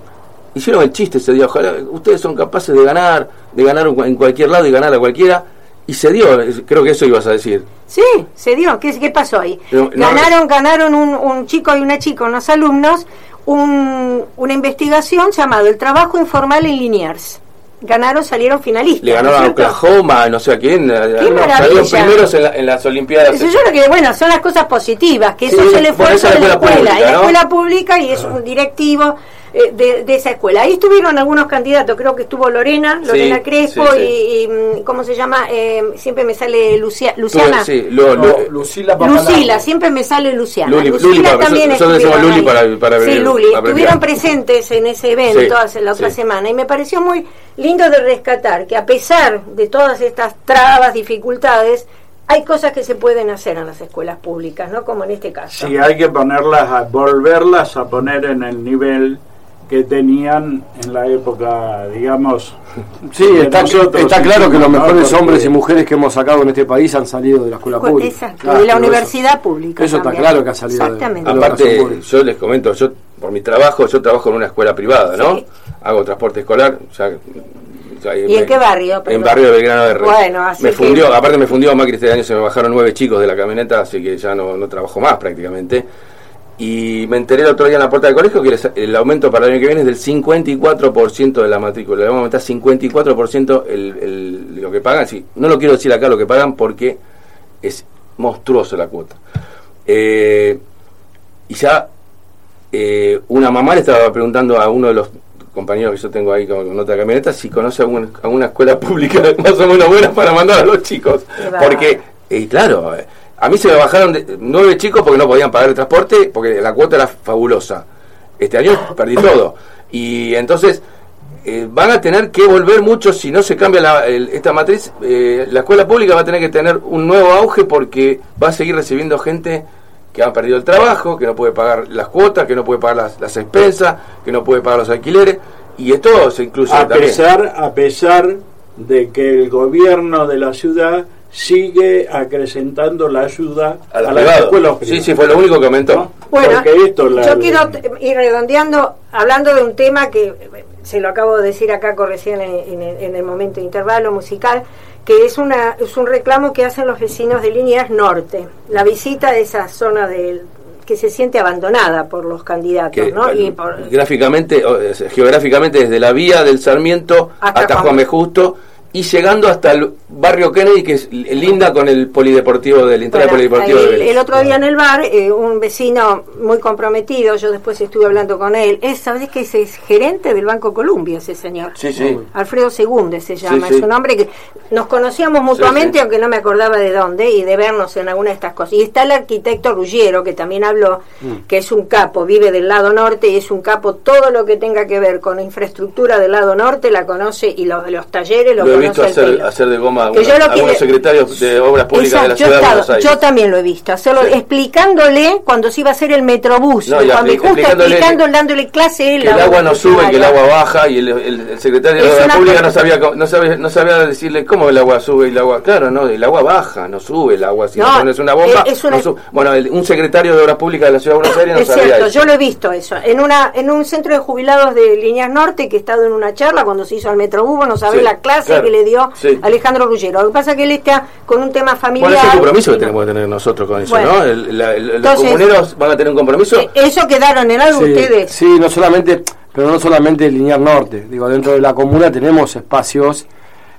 S4: hicieron el chiste ese día, ojalá ustedes son capaces de ganar, de ganar en cualquier lado y ganar a cualquiera. Y se dio, creo que eso ibas a decir.
S2: Sí, se dio. ¿Qué, qué pasó ahí?
S4: No, no,
S2: ganaron ganaron un, un chico y una chica, unos alumnos, un- una investigación llamado El trabajo informal en Liniers. Ganaron, salieron finalistas.
S4: Le
S2: ¿no
S4: ganaron
S2: es
S4: a? Oklahoma, no sé a quién, a- a- salieron primeros en, la- en las Olimpiadas.
S2: Eso yo creo que, bueno, son las cosas positivas, que
S4: Sí,
S2: eso es el
S4: bueno,
S2: esfuerzo
S4: esa es
S2: de
S4: la
S2: la
S4: escuela pública,
S2: en la
S4: ¿no?
S2: escuela pública y es un directivo eh, de, de esa escuela. Ahí estuvieron algunos candidatos, creo que estuvo Lorena,
S4: Sí,
S2: Lorena Crespo
S4: sí, sí.
S2: Y, y, mm, ¿cómo se llama? Eh, siempre me sale Lucia- Luciana.
S4: sí, lo-
S7: No,
S4: lo-
S7: Lucila.
S2: Lucila, siempre me sale Luciana.
S4: Luli-
S2: Lucila
S4: Luli,
S2: también
S4: nosotros
S2: estuvieron
S4: Luli
S2: ahí.
S4: para- para
S2: Sí,
S4: abreviar-
S2: Luli,
S4: abreviar.
S2: estuvieron presentes en ese evento
S4: Sí,
S2: hace la otra
S4: sí.
S2: semana y me pareció muy lindo de rescatar que a pesar de todas estas trabas, dificultades, hay cosas que se pueden hacer en las escuelas públicas, ¿no? Como en este caso.
S3: Sí, hay que ponerlas, a, volverlas a poner en el nivel que tenían en la época, digamos.
S7: Sí,
S3: de
S7: está,
S3: nosotros,
S7: está claro que los mejores
S3: Porque-
S7: hombres y mujeres que hemos sacado en este país han salido de la escuela pública.
S2: Exacto,
S7: Claro,
S2: de la
S7: pero eso-
S2: universidad pública.
S7: Eso está claro que ha salido de-
S2: Exactamente.
S7: de
S4: Aparte,
S7: pública.
S4: yo les comento, yo por mi trabajo, yo trabajo en una escuela privada, ¿no?
S2: Sí.
S4: Hago transporte escolar. ya- ya-
S2: ¿Y en qué barrio,
S4: En barrio de Belgrano R.
S2: Bueno, así
S4: me
S2: que-
S4: fundió, aparte me fundió Macri este año, se me bajaron nueve chicos de la camioneta, así que ya no, no trabajo más prácticamente. Y me enteré el otro día en la puerta del colegio que el, el aumento para el año que viene es del 54% de la matrícula. Le vamos a aumentar 54% el, el- lo que pagan. Sí, no lo quiero decir acá lo que pagan porque es monstruoso la cuota. Eh, y ya eh, una mamá le estaba preguntando a uno de los compañeros que yo tengo ahí con, otra camioneta si conoce alguna, alguna escuela pública más o menos buena para mandar a los chicos. Porque, eh, claro, eh, a mí se me bajaron de, nueve chicos porque no podían pagar el transporte porque la cuota era fabulosa. Este año perdí todo. Y entonces eh, van a tener que volver muchos si no se cambia la- el- esta matriz. eh, la escuela pública va a tener que tener un nuevo auge porque va a seguir recibiendo gente que ha perdido el trabajo, que no puede pagar las cuotas, que no puede pagar las, las expensas, que no puede pagar los alquileres. Y esto se incluye
S3: a
S4: también.
S3: pesar a pesar de que el gobierno de la ciudad sigue acrecentando la ayuda
S4: A
S3: a,
S4: los
S3: las escuelas
S4: Sí,
S3: privadas.
S4: sí, fue lo único que aumentó.
S2: Bueno,
S3: esto la-
S2: yo quiero ir redondeando, hablando de un tema que eh, se lo acabo de decir acá recién en, en el- en el momento de intervalo musical, que es, una, es un reclamo que hacen los vecinos de Liniers Norte, la visita de esa zona del que se siente abandonada por los candidatos,
S4: que
S2: ¿no? Y por-
S4: gráficamente, o, geográficamente desde la vía del Sarmiento
S2: Hasta
S4: hasta,
S2: Juan-
S4: Juan B. Justo y llegando hasta el barrio Kennedy que es linda con el polideportivo del entrada
S2: Bueno,
S4: del polideportivo de
S2: el,
S4: Vélez.
S2: el otro día en el bar, eh, un vecino muy comprometido, yo después estuve hablando con él, es, ¿sabes que ese es gerente del Banco Columbia, ese señor?
S4: Sí, sí.
S2: Alfredo Segundes se llama,
S4: Sí,
S2: es un hombre que nos conocíamos mutuamente, aunque no me acordaba de dónde, y de vernos en alguna de estas cosas. Y está el arquitecto Ruggiero, que también habló,
S4: Mm.
S2: que es un capo, vive del lado norte y es un capo, todo lo que tenga que ver con la infraestructura del lado norte la conoce y los, los talleres lo,
S4: Lo visto hacer, hacer de goma a algunos
S2: que-
S4: secretarios de obras públicas de la
S2: Exacto,
S4: ciudad
S2: yo,
S4: de Buenos Aires.
S2: yo también lo he visto, hacerlo,
S4: Sí.
S2: explicándole cuando se iba a hacer el metrobús,
S4: No,
S2: cuando justo
S4: explicándole
S2: explicando, dándole clase él.
S4: que el agua no sube, que el agua baja y el, el- el secretario de
S2: Es
S4: Obras
S2: una
S4: Públicas no sabía, no sabía no sabía decirle cómo el agua sube y el agua claro no el agua baja no sube el agua si no,
S2: No,
S4: pones una bomba
S2: es- es una-
S4: no sube. bueno el- un secretario de Obras Públicas de la ciudad de Buenos Aires no
S2: Es
S4: sabía
S2: cierto,
S4: eso.
S2: yo lo he visto eso. En una en un centro de jubilados de Líneas Norte, que he estado en una charla cuando se hizo el Metrobús, no sabe
S4: Sí,
S2: la clase
S4: claro,
S2: que le dio
S4: sí.
S2: Alejandro Ruggero. Lo que pasa es que él está con un tema familiar.
S4: ¿Cuál es el compromiso que tenemos que tener nosotros con eso?
S2: Bueno.
S4: ¿no? El- la- el- los comuneros van a tener un compromiso.
S2: Eh, Eso quedaron en algo
S7: Sí,
S2: ustedes.
S7: sí, no solamente, pero no solamente el linear norte. Digo, dentro de la comuna tenemos espacios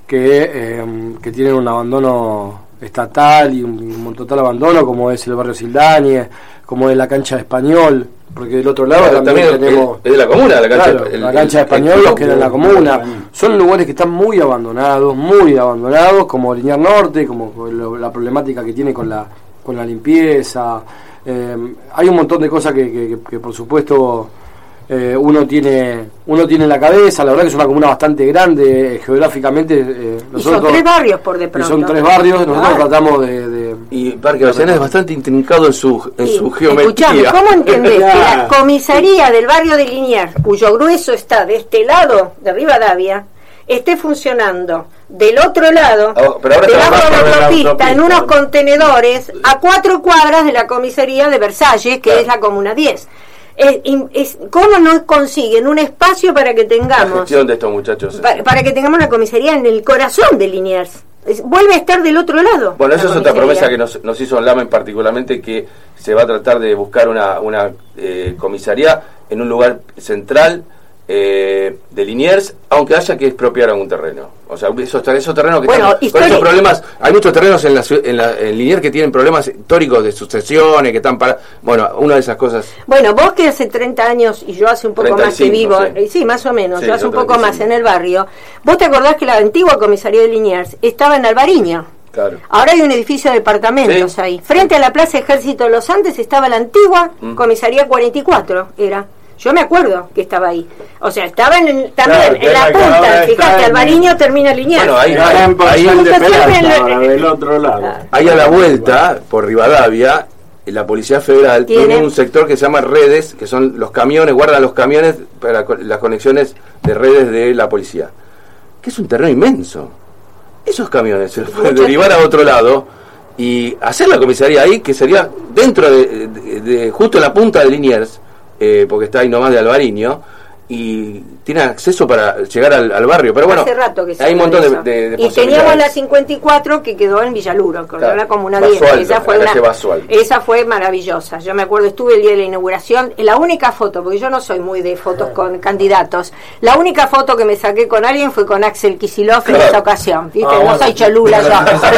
S7: que, eh, que tienen un abandono estatal y un, un total abandono, como es el barrio Sildañe, como es la cancha de español, porque del otro lado
S4: Claro,
S7: también,
S4: también
S7: tenemos
S4: es de la comuna, la cancha
S7: Claro,
S4: de- el-
S7: la cancha de
S4: el- el
S7: español
S4: club.
S7: queda en la comuna. Son lugares que están muy abandonados, muy abandonados, como Linear Norte, como lo- la problemática que tiene con la con la limpieza. Eh, hay un montón de cosas que, que- que- que, por supuesto eh, uno tiene uno tiene en la cabeza. La verdad que es una comuna bastante grande eh, geográficamente. eh,
S2: Y son
S7: nosotros-
S2: tres barrios por de
S7: y
S2: pronto.
S7: son tres barrios. Nosotros
S2: Ah.
S7: tratamos de, de-
S4: Y Parque Avellaneda es bastante intrincado en su, en
S2: Sí,
S4: su geometría.
S2: Escuchame, ¿cómo entendés que la comisaría del barrio de Liniers, cuyo grueso está de este lado de Rivadavia, esté funcionando del otro lado,
S4: pero ahora
S2: de la autopista,
S4: autopista.
S2: en unos contenedores a cuatro cuadras de la comisaría de Versalles, que
S4: Claro.
S2: es la Comuna 10. Es- es- ¿Cómo no consiguen un espacio para que
S4: La
S2: tengamos
S4: gestión de estos muchachos.
S2: para, para que tengamos una comisaría en el corazón de Liniers? Es- vuelve a estar del otro lado.
S4: Bueno,
S2: la
S4: eso es otra promesa que nos, nos hizo Lamen particularmente, que se va a tratar de buscar una, una eh, comisaría en un lugar central eh, de Liniers, aunque haya que expropiar algún terreno. O sea, esos, esos terrenos que
S2: Bueno,
S4: están- con esos problemas, hay muchos terrenos en la, en la en Liniers que tienen problemas históricos de sucesiones, que están para... Bueno, una de esas cosas...
S2: Bueno, vos que hace 30 años y yo hace un poco más que
S4: 35,
S2: vivo,
S4: sí.
S2: eh, sí, más o menos,
S4: Sí,
S2: yo hace un poco
S4: 35.
S2: más en el barrio, vos te acordás que la antigua comisaría de Liniers estaba en Albariño.
S4: Claro.
S2: Ahora hay un edificio de departamentos ahí. Frente a la Plaza Ejército de los Andes estaba la antigua comisaría 44, era. Yo me acuerdo que estaba ahí. O sea, estaba en el- también
S3: Claro,
S2: en la punta. Fíjate, Albariño termina Liniers.
S4: Bueno, ahí, ahí,
S3: de
S2: la-
S3: ahora, del otro lado.
S4: ahí a la vuelta, por Rivadavia, la Policía Federal tiene,
S2: Tiene.
S4: un sector que se llama redes, que son los camiones, guardan los camiones para co- las conexiones de redes de la policía, que es un terreno inmenso. Esos camiones se los pueden derivar a otro lado y hacer la comisaría ahí, que sería dentro de, de- de- justo en la punta de Liniers, eh, porque está ahí nomás de Alvariño, y tiene acceso para llegar al, al barrio. Pero bueno,
S2: Hace rato que
S4: hay un montón
S2: de
S4: de,
S2: Y teníamos la
S4: posibilidades.
S2: 54 que quedó en Villaluro, con
S4: Claro.
S2: la Comuna
S4: Basualdo,
S2: 10. Esa fue, una, esa fue maravillosa. Yo me acuerdo, estuve el día de la inauguración. La única foto, porque yo no soy muy de fotos con candidatos, la única foto que me saqué con alguien fue con Axel Kisilov en esa ocasión. ¿viste?
S7: Ah,
S2: no
S7: bueno.
S2: soy cholula yo, pero fue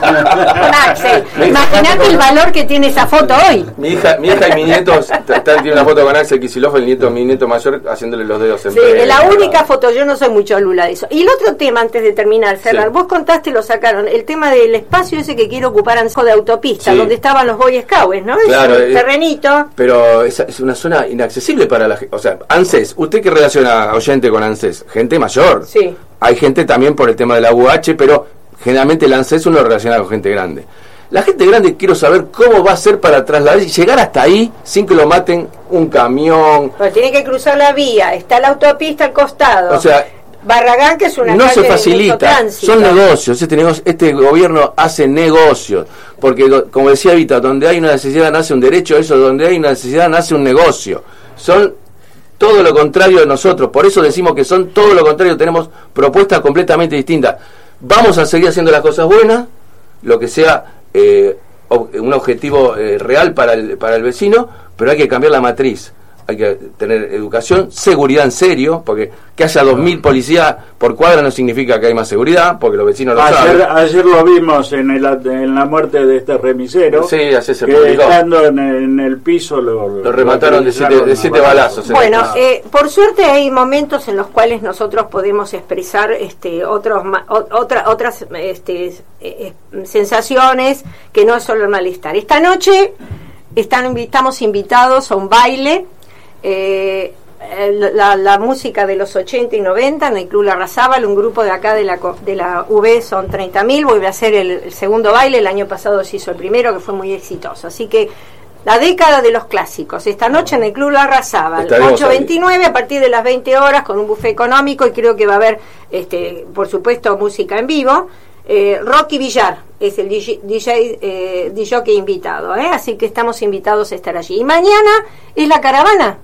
S2: con Axel. Imagínate el valor que tiene esa foto hoy.
S4: Mi hija, mi hija y mi nieto t- t- tiene una foto con Axel Kicillof, el nieto, mi nieto mayor, los dedos en
S2: Sí, es la única foto, yo no soy mucho lula de eso. Y el otro tema, antes de terminar, cerrar,
S4: Sí.
S2: vos contaste, lo sacaron, el tema del espacio ese que quiere ocupar Anzo de autopista,
S4: Sí.
S2: donde estaban los Boy Scouts, ¿no?
S4: Claro,
S2: es un
S4: eh,
S2: terrenito.
S4: Pero es, es una zona inaccesible para la gente. O sea, ANSES, ¿usted qué relaciona oyente con ANSES? Gente mayor.
S2: Sí.
S4: Hay gente también por el tema de la UH, pero generalmente el ANSES uno lo relaciona con gente grande. La gente grande quiero saber cómo va a ser para trasladar y llegar hasta ahí sin que lo maten un camión.
S2: Pero tiene que cruzar la vía, está la autopista al costado.
S4: O sea,
S2: Barragán, que es una
S4: no se facilita, son negocios, este negocio, este gobierno hace negocios, porque como decía Vita, donde hay una necesidad nace un derecho, eso donde hay una necesidad nace un negocio. Son todo lo contrario de nosotros, por eso decimos que son todo lo contrario, tenemos propuestas completamente distintas. Vamos a seguir haciendo las cosas buenas, lo que sea eh, un objetivo eh, real para el, para el vecino, pero hay que cambiar la matriz. Hay que tener educación, seguridad en serio, porque que haya 2.000 policías por cuadra no significa que hay más seguridad, porque los vecinos lo
S3: Ayer,
S4: saben.
S3: ayer lo vimos en, el, en la muerte de este remisero.
S4: Sí, ayer se
S3: que
S4: publicó.
S3: estando en, en el piso lo,
S4: Lo remataron de siete, de siete balazos. en
S2: Bueno, eh, por suerte hay momentos en los cuales nosotros podemos expresar este, otros, ma- o- otra, otras este, eh, eh, sensaciones que no es solo el malestar. Esta noche están, estamos invitados a un baile. eh, la, la música de los 80 y 90 en el Club La Razábal, un grupo de acá de la, de la UB son 30.000, vuelve a hacer el, el segundo baile, el año pasado se hizo el primero que fue muy exitoso, así que la década de los clásicos, esta noche en el Club La Razábal,
S4: Estaremos ahí.
S2: 8.29 a partir de las 20 horas con un buffet económico y creo que va a haber, este, por supuesto, música en vivo. Eh, Rocky Villar es el DJ, DJ, eh, DJ invitado, ¿eh? así que estamos invitados a estar allí. Y mañana es la caravana,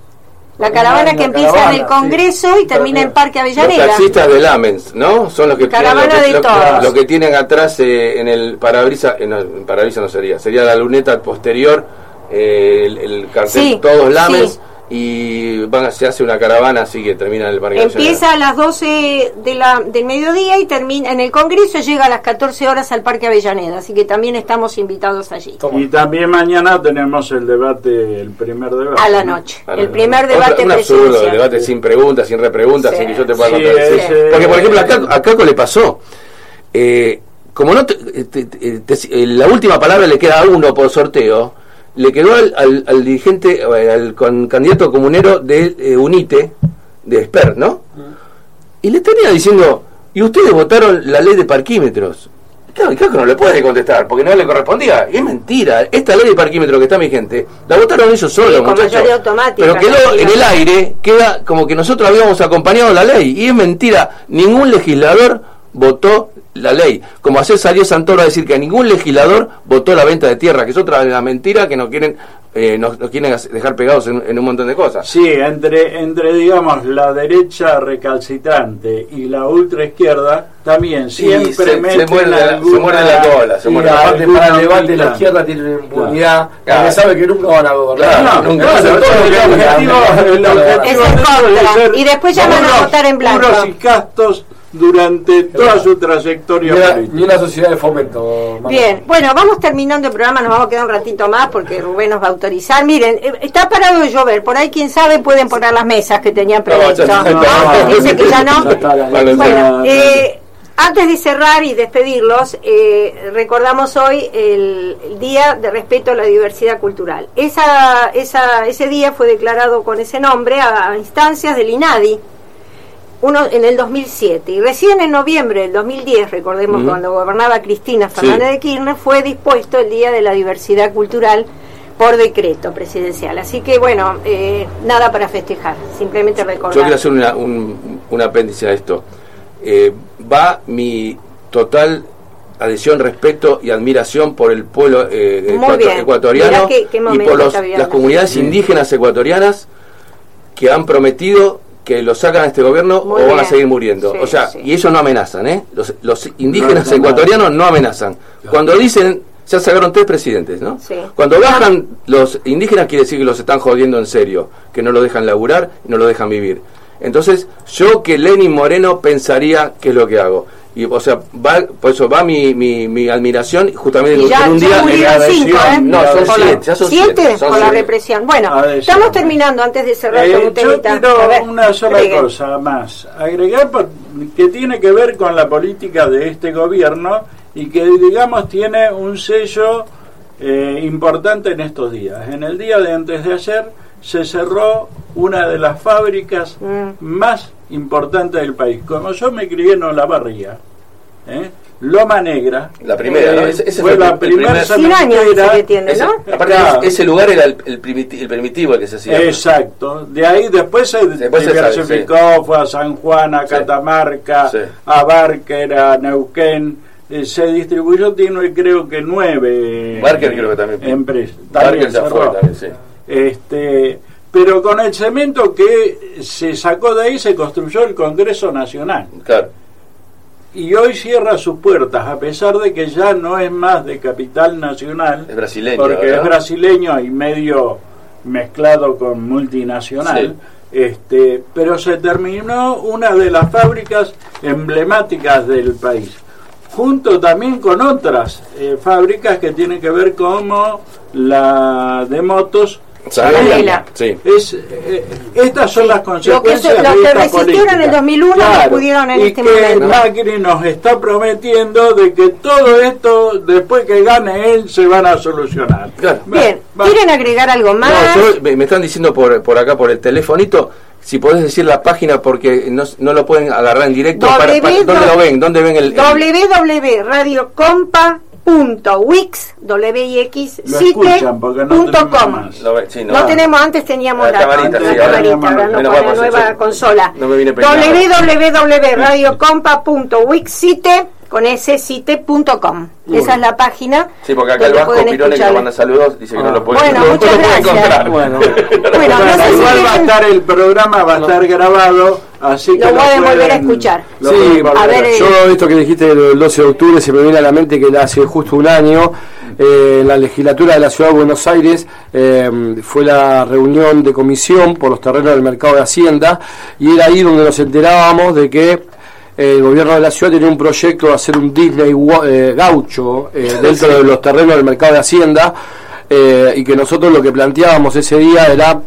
S2: la caravana que empieza en el Congreso y termina en Parque
S4: Los
S2: Avellaneda.
S4: taxistas de Lamens, ¿no? Son los que
S2: Caravana
S4: lo que,
S2: de todos.
S4: lo que tienen atrás eh, en el parabrisa, eh, no, en parabrisa no sería, sería la luneta posterior, eh, el, el cartel
S2: Sí,
S4: todos Lamens
S2: sí.
S4: Y van a- se hace una caravana así que termina en el parque.
S2: Empieza a las 12 de la, del mediodía y termina en el Congreso y llega a las 14 horas al Parque Avellaneda, así que también estamos invitados allí.
S3: Y también mañana tenemos el debate, el primer debate.
S2: A la
S3: ¿no?
S2: noche, el primer
S4: Otra-
S2: debate
S4: un absurdo, el debate sin preguntas, sin repreguntas,
S2: Sí.
S4: sin que yo te pueda
S3: Sí,
S4: contar. Sí.
S3: ese-
S4: Porque, por ejemplo, a Caco, a Caco le pasó. eh, como no te- te- te- te- eh, la última palabra le queda a uno por sorteo, le quedó al, al- al dirigente, eh, al con, candidato comunero de eh, UNITE, de Esper, ¿no? Y le tenía diciendo, ¿y ustedes votaron la ley de parquímetros? Claro, y Caco no le puede contestar porque no le correspondía. Y es mentira. Esta ley de parquímetros que está vigente, la votaron ellos solos,
S2: Sí,
S4: muchachos. Pero quedó en el aire, queda como que nosotros habíamos acompañado la ley. Y es mentira. Ningún legislador votó la ley. Como ayer salió Santoro a decir que ningún legislador votó la venta de tierra, que es otra de las mentiras que nos quieren, eh, nos, nos quieren dejar pegados en, en un montón de cosas.
S3: Sí, entre, entre digamos la derecha recalcitrante y la ultraizquierda también
S4: Sí,
S3: siempre
S4: se- se
S3: meten
S4: muerde se muerde la cola, se muerde la
S7: para el debate la izquierda tiene impunidad
S4: Claro.
S7: sabe que nunca van a gobernar.
S4: Claro,
S3: No,
S4: nunca todo
S3: el objetivo- el objetivo
S2: Es contra,
S3: ser
S2: y después ya van a votar en blanco.
S3: Puros y castos durante toda su trayectoria
S7: Ni una,
S3: política.
S7: ni una sociedad de fomento.
S2: Bien, bueno, vamos terminando el programa, nos vamos a quedar un ratito más porque Rubén nos va a autorizar. Miren, eh, está parado de llover, por ahí quién sabe pueden poner las mesas que tenían previsto. ¿no? Dice que ya no.
S4: Bueno,
S2: eh, antes de cerrar y despedirlos, eh, recordamos hoy el, el Día de Respeto a la Diversidad Cultural. Esa, esa, ese día fue declarado con ese nombre a, a instancias del INADI, uno en el 2007. Y recién en noviembre del 2010, recordemos
S4: Ujú.
S2: cuando gobernaba Cristina Fernández
S4: Sí.
S2: de Kirchner, fue dispuesto el Día de la Diversidad Cultural por decreto presidencial. Así que bueno, eh, nada para festejar, simplemente recordar.
S4: Yo quiero hacer una, un, un apéndice a esto. Eh, va mi total adhesión, respeto y admiración por el pueblo eh,
S2: Muy
S4: ecuato-
S2: bien.
S4: ecuatoriano
S2: Mirá qué- qué
S4: y por los- las comunidades indígenas ecuatorianas que han prometido que lo sacan a este gobierno
S2: Muy
S4: o van a seguir muriendo.
S2: Sí,
S4: o sea,
S2: sí.
S4: y ellos no amenazan, ¿eh? Los, los indígenas
S3: No, no, no.
S4: ecuatorianos no amenazan. Cuando dicen, ya sacaron tres presidentes, ¿no?
S2: Sí.
S4: Cuando bajan los indígenas quiere decir que los están jodiendo en serio, que no lo dejan laburar y no lo dejan vivir. Entonces, yo que Lenin Moreno pensaría que es lo que hago. Y, o sea, va, por eso va mi, mi, mi admiración justamente
S2: Y ya,
S4: en un
S2: ya
S4: día...
S2: cinco, ¿eh?
S4: No, son siete, ya son
S2: ¿Siete?
S4: siete, son
S2: por la represión. Bueno, estamos terminando antes de cerrar
S3: Eh,
S2: con
S3: yo quiero
S2: A ver,
S3: una sola
S2: agreguen.
S3: cosa más, agregar por- que tiene que ver con la política de este gobierno y que digamos tiene un sello eh, importante en estos días. En el día de antes de ayer se cerró una de las fábricas
S2: Mm.
S3: más importantes del país. Como yo me crié en Olavarría, ¿eh? Loma Negra,
S4: La primera, ¿no?
S3: eh,
S4: Ese- ese
S3: fue
S4: fue
S3: la primera
S4: primer-
S2: 100 años
S3: cementera.
S2: dice que tiene,
S4: Ese,
S2: ¿no?
S4: aparte,
S3: Claro.
S4: ese lugar era el, el, primiti- el primitivo el que se hacía.
S3: Exacto. De ahí después se
S4: Después se sabe,
S3: diversificó, fue a San Juan, a
S4: Sí.
S3: Catamarca,
S4: Sí.
S3: a Barker, a Neuquén. Eh, se distribuyó, tiene creo que nueve
S4: Barker creo que también.
S3: empresas.
S4: Barker
S3: También
S4: ya fue también, sí.
S3: Este, pero con el cemento que se sacó de ahí se construyó el Congreso Nacional.
S4: Claro.
S3: Y hoy cierra sus puertas, a pesar de que ya no es más de capital nacional.
S4: Es brasileño,
S3: Porque
S4: ¿verdad?
S3: es brasileño y medio mezclado con multinacional. Este, pero se terminó una de las fábricas emblemáticas del país, junto también con otras eh, fábricas que tienen que ver como la de motos.
S2: Sabela.
S4: Sí.
S3: Es, eh, estas son las
S2: Lo que
S3: consecuencias
S2: se- los
S3: de
S2: que
S3: esta
S2: resistieron en el
S3: política.
S2: 2001 no pudieron en
S3: y
S2: este
S3: que
S2: momento.
S3: Macri nos está prometiendo de que todo esto, después que gane él, se van a solucionar.
S4: Claro.
S2: Bien,
S3: Va-
S2: ¿quieren agregar algo más?
S4: No, yo- me, me están diciendo por, por acá, por el telefonito, si podés decir la página porque no, no lo pueden agarrar en directo. Para, para-
S2: www.
S4: ¿Dónde lo ven? ¿Dónde ven el...? el-
S2: www.radiocompa.wix wix
S3: Lo escuchan, porque no tenemos
S2: com.
S3: más.
S4: lo? Sí,
S2: No, tenemos, antes teníamos
S4: La
S2: la,
S4: camarita,
S2: la
S3: sí,
S2: camarita,
S3: ahora
S2: ahora nueva consola.
S4: No
S2: con site.com. Esa es la página.
S4: Sí, porque acá el Vasco Pirone que nos manda saludos dice que no lo puede,
S2: Bueno,
S4: no lo
S2: muchas
S4: puede
S2: gracias.
S4: encontrar.
S7: Bueno.
S2: Bueno, no sé si
S3: Igual va a estar el programa, va a estar grabado, así que
S2: Lo pueden volver a escuchar.
S3: lo
S7: Sí,
S2: a ver, eh,
S7: yo esto que dijiste del 12 de octubre se me viene a la mente que hace justo un año eh, en la legislatura de la ciudad de Buenos Aires eh, fue la reunión de comisión por los terrenos del mercado de Hacienda y era ahí donde nos enterábamos de que el gobierno de la ciudad tenía un proyecto de hacer un Disney eh, gaucho eh, dentro de los terrenos del mercado de Hacienda eh, y que nosotros lo que planteábamos ese día era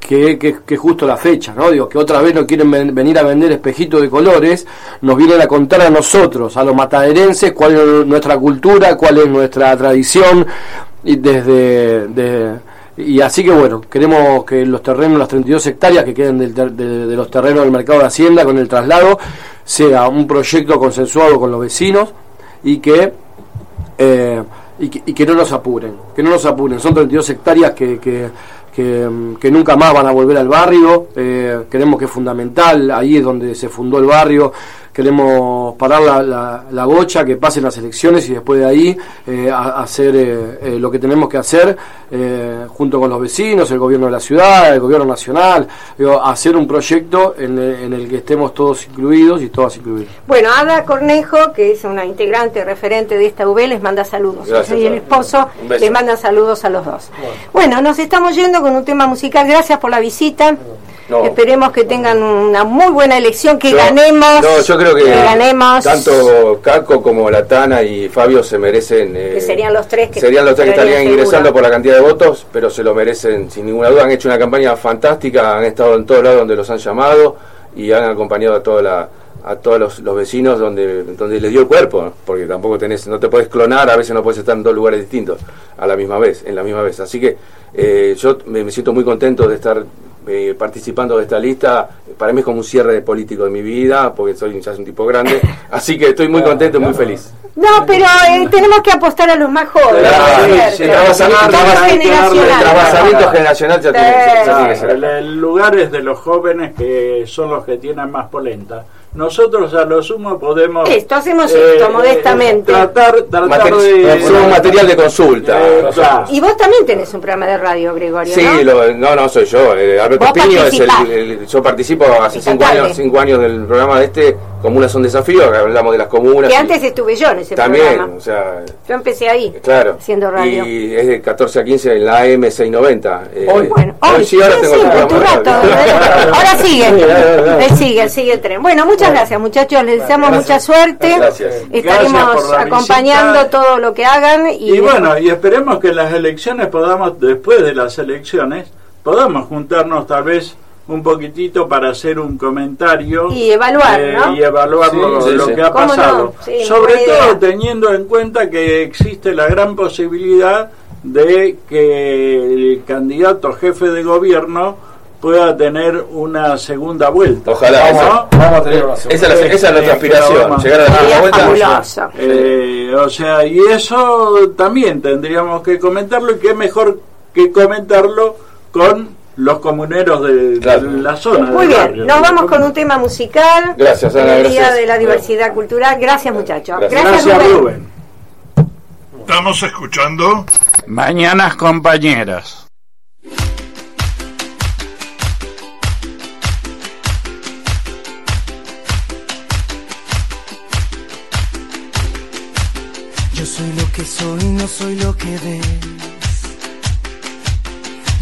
S7: que, que, que justo la fecha, ¿no? Digo, que otra vez no quieren ven- venir a vender espejitos de colores, nos vienen a contar a nosotros, a los mataderenses, cuál es nuestra cultura, cuál es nuestra tradición, y desde... de- y así que bueno, queremos que los terrenos, las 32 hectáreas que queden del ter- de, de los terrenos del mercado de Hacienda con el traslado, sea un proyecto consensuado con los vecinos y que eh, y, que, no nos apuren, que no nos apuren. Son 32 hectáreas que, que, que, nunca más van a volver al barrio. eh, creemos que es fundamental, ahí es donde se fundó el barrio. Queremos parar la, la, la bocha, que pasen las elecciones y después de ahí eh, a- hacer eh, eh, lo que tenemos que hacer eh, junto con los vecinos, el gobierno de la ciudad, el gobierno nacional, digo, hacer un proyecto en el, en el que estemos todos incluidos y todas incluidas.
S2: Bueno, Ada Cornejo, que es una integrante referente de esta UB, les manda saludos.
S4: Gracias,
S2: y el esposo les manda saludos a los dos. Bueno, nos estamos yendo con un tema musical. Gracias por la visita.
S4: No.
S2: Esperemos que tengan una muy buena elección, que
S4: Yo-
S2: ganemos.
S4: No, yo creo que,
S2: ganemos.
S4: tanto Caco como Latana y Fabio se merecen. eh,
S2: Que serían los tres que
S4: serían los tres que
S2: estarían
S4: ingresando por la cantidad de votos, pero se lo merecen sin ninguna duda. Han hecho una campaña fantástica, han estado en todos lados donde los han llamado y han acompañado a toda la a todos los, los vecinos donde donde les dio el cuerpo, ¿no? porque tampoco tenés no te puedes clonar, a veces no puedes estar en dos lugares distintos a la misma vez, en la misma vez. Así que eh, yo me, me siento muy contento de estar eh, participando de esta lista. Para mí es como un cierre político de mi vida, porque soy ya es un tipo grande. Así que estoy muy contento y muy feliz.
S2: No, pero eh, tenemos que apostar a los más jóvenes.
S4: El trabasamiento generacional ya tiene, ya tiene que ser.
S3: El, el lugar es de los jóvenes que son los que tienen más polenta. Nosotros a lo sumo podemos...
S2: Esto, hacemos esto, modestamente.
S3: Tratar, tratar
S4: Mater-
S3: de...
S4: somos material de consulta.
S3: Eh, claro.
S2: Y vos también tenés un programa de radio, Gregorio,
S4: Sí,
S2: ¿no?
S4: lo- no, no soy yo. eh, Alberto Piño es el, el- Yo participo hace
S2: Esta
S4: cinco
S2: tarde.
S4: años, cinco años del programa de este. Comunas son desafíos, que hablamos de las comunas.
S2: Que
S4: y-
S2: antes estuve yo en ese
S4: También,
S2: programa.
S4: o sea,
S2: Yo empecé ahí,
S4: claro.
S2: haciendo radio.
S4: Y es de 14 a 15 en la AM 690. Eh,
S2: Hoy, bueno, hoy,
S4: sí, ahora
S2: sí,
S4: tengo
S2: sí,
S4: el
S2: tu rato. Ahora sigue, él sigue, él sigue el tren. Bueno, muchas gracias muchachos, les deseamos mucha suerte.
S4: Gracias.
S2: Estaremos
S3: Gracias
S2: acompañando
S3: visita.
S2: todo lo que hagan. Y,
S3: Y bueno, y esperemos que en las elecciones podamos, después de las elecciones, podamos juntarnos tal vez un poquitito para hacer un comentario
S2: Y evaluar,
S3: eh,
S2: ¿no?
S3: y evaluar
S4: Sí,
S3: lo,
S4: sí,
S3: lo
S4: sí.
S3: que ha pasado.
S2: Sí,
S3: Sobre todo teniendo en cuenta que existe la gran posibilidad de que el candidato jefe de gobierno pueda tener una segunda vuelta.
S4: Ojalá,
S3: ¿no?
S4: esa-
S7: Vamos a tener una segunda.
S4: Esa es, nuestra
S3: Eh,
S4: aspiración,
S3: vamos.
S4: llegar a la segunda vuelta.
S3: Eh, o sea, y eso también tendríamos que comentarlo y qué mejor que comentarlo con los comuneros de, la zona.
S2: Muy bien,
S3: barrio.
S2: nos vamos con un tema musical.
S4: Gracias, Ana,
S2: el Día
S4: gracias.
S2: de la Diversidad Cultural. Gracias, muchachos.
S4: Gracias.
S3: Gracias,
S2: Rubén.
S3: Rubén.
S6: Estamos escuchando
S3: Mañanas compañeras.
S1: Yo soy lo que soy, no soy lo que ves.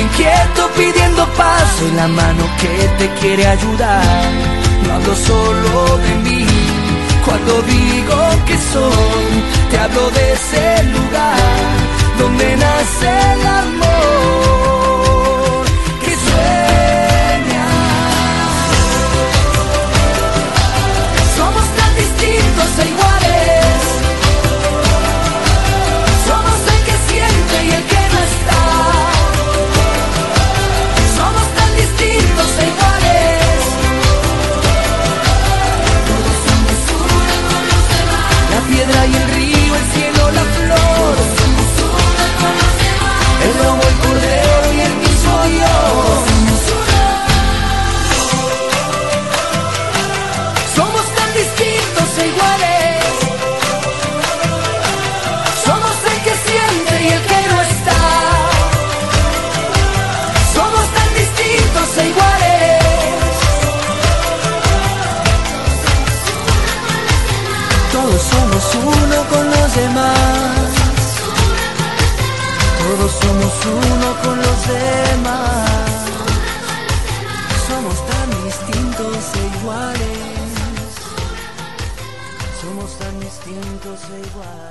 S1: Inquieto pidiendo paz. Soy la mano que te quiere ayudar. No hablo solo de mí. Cuando digo que soy, te hablo de ese lugar donde nace el amor piedra y iguales. Somos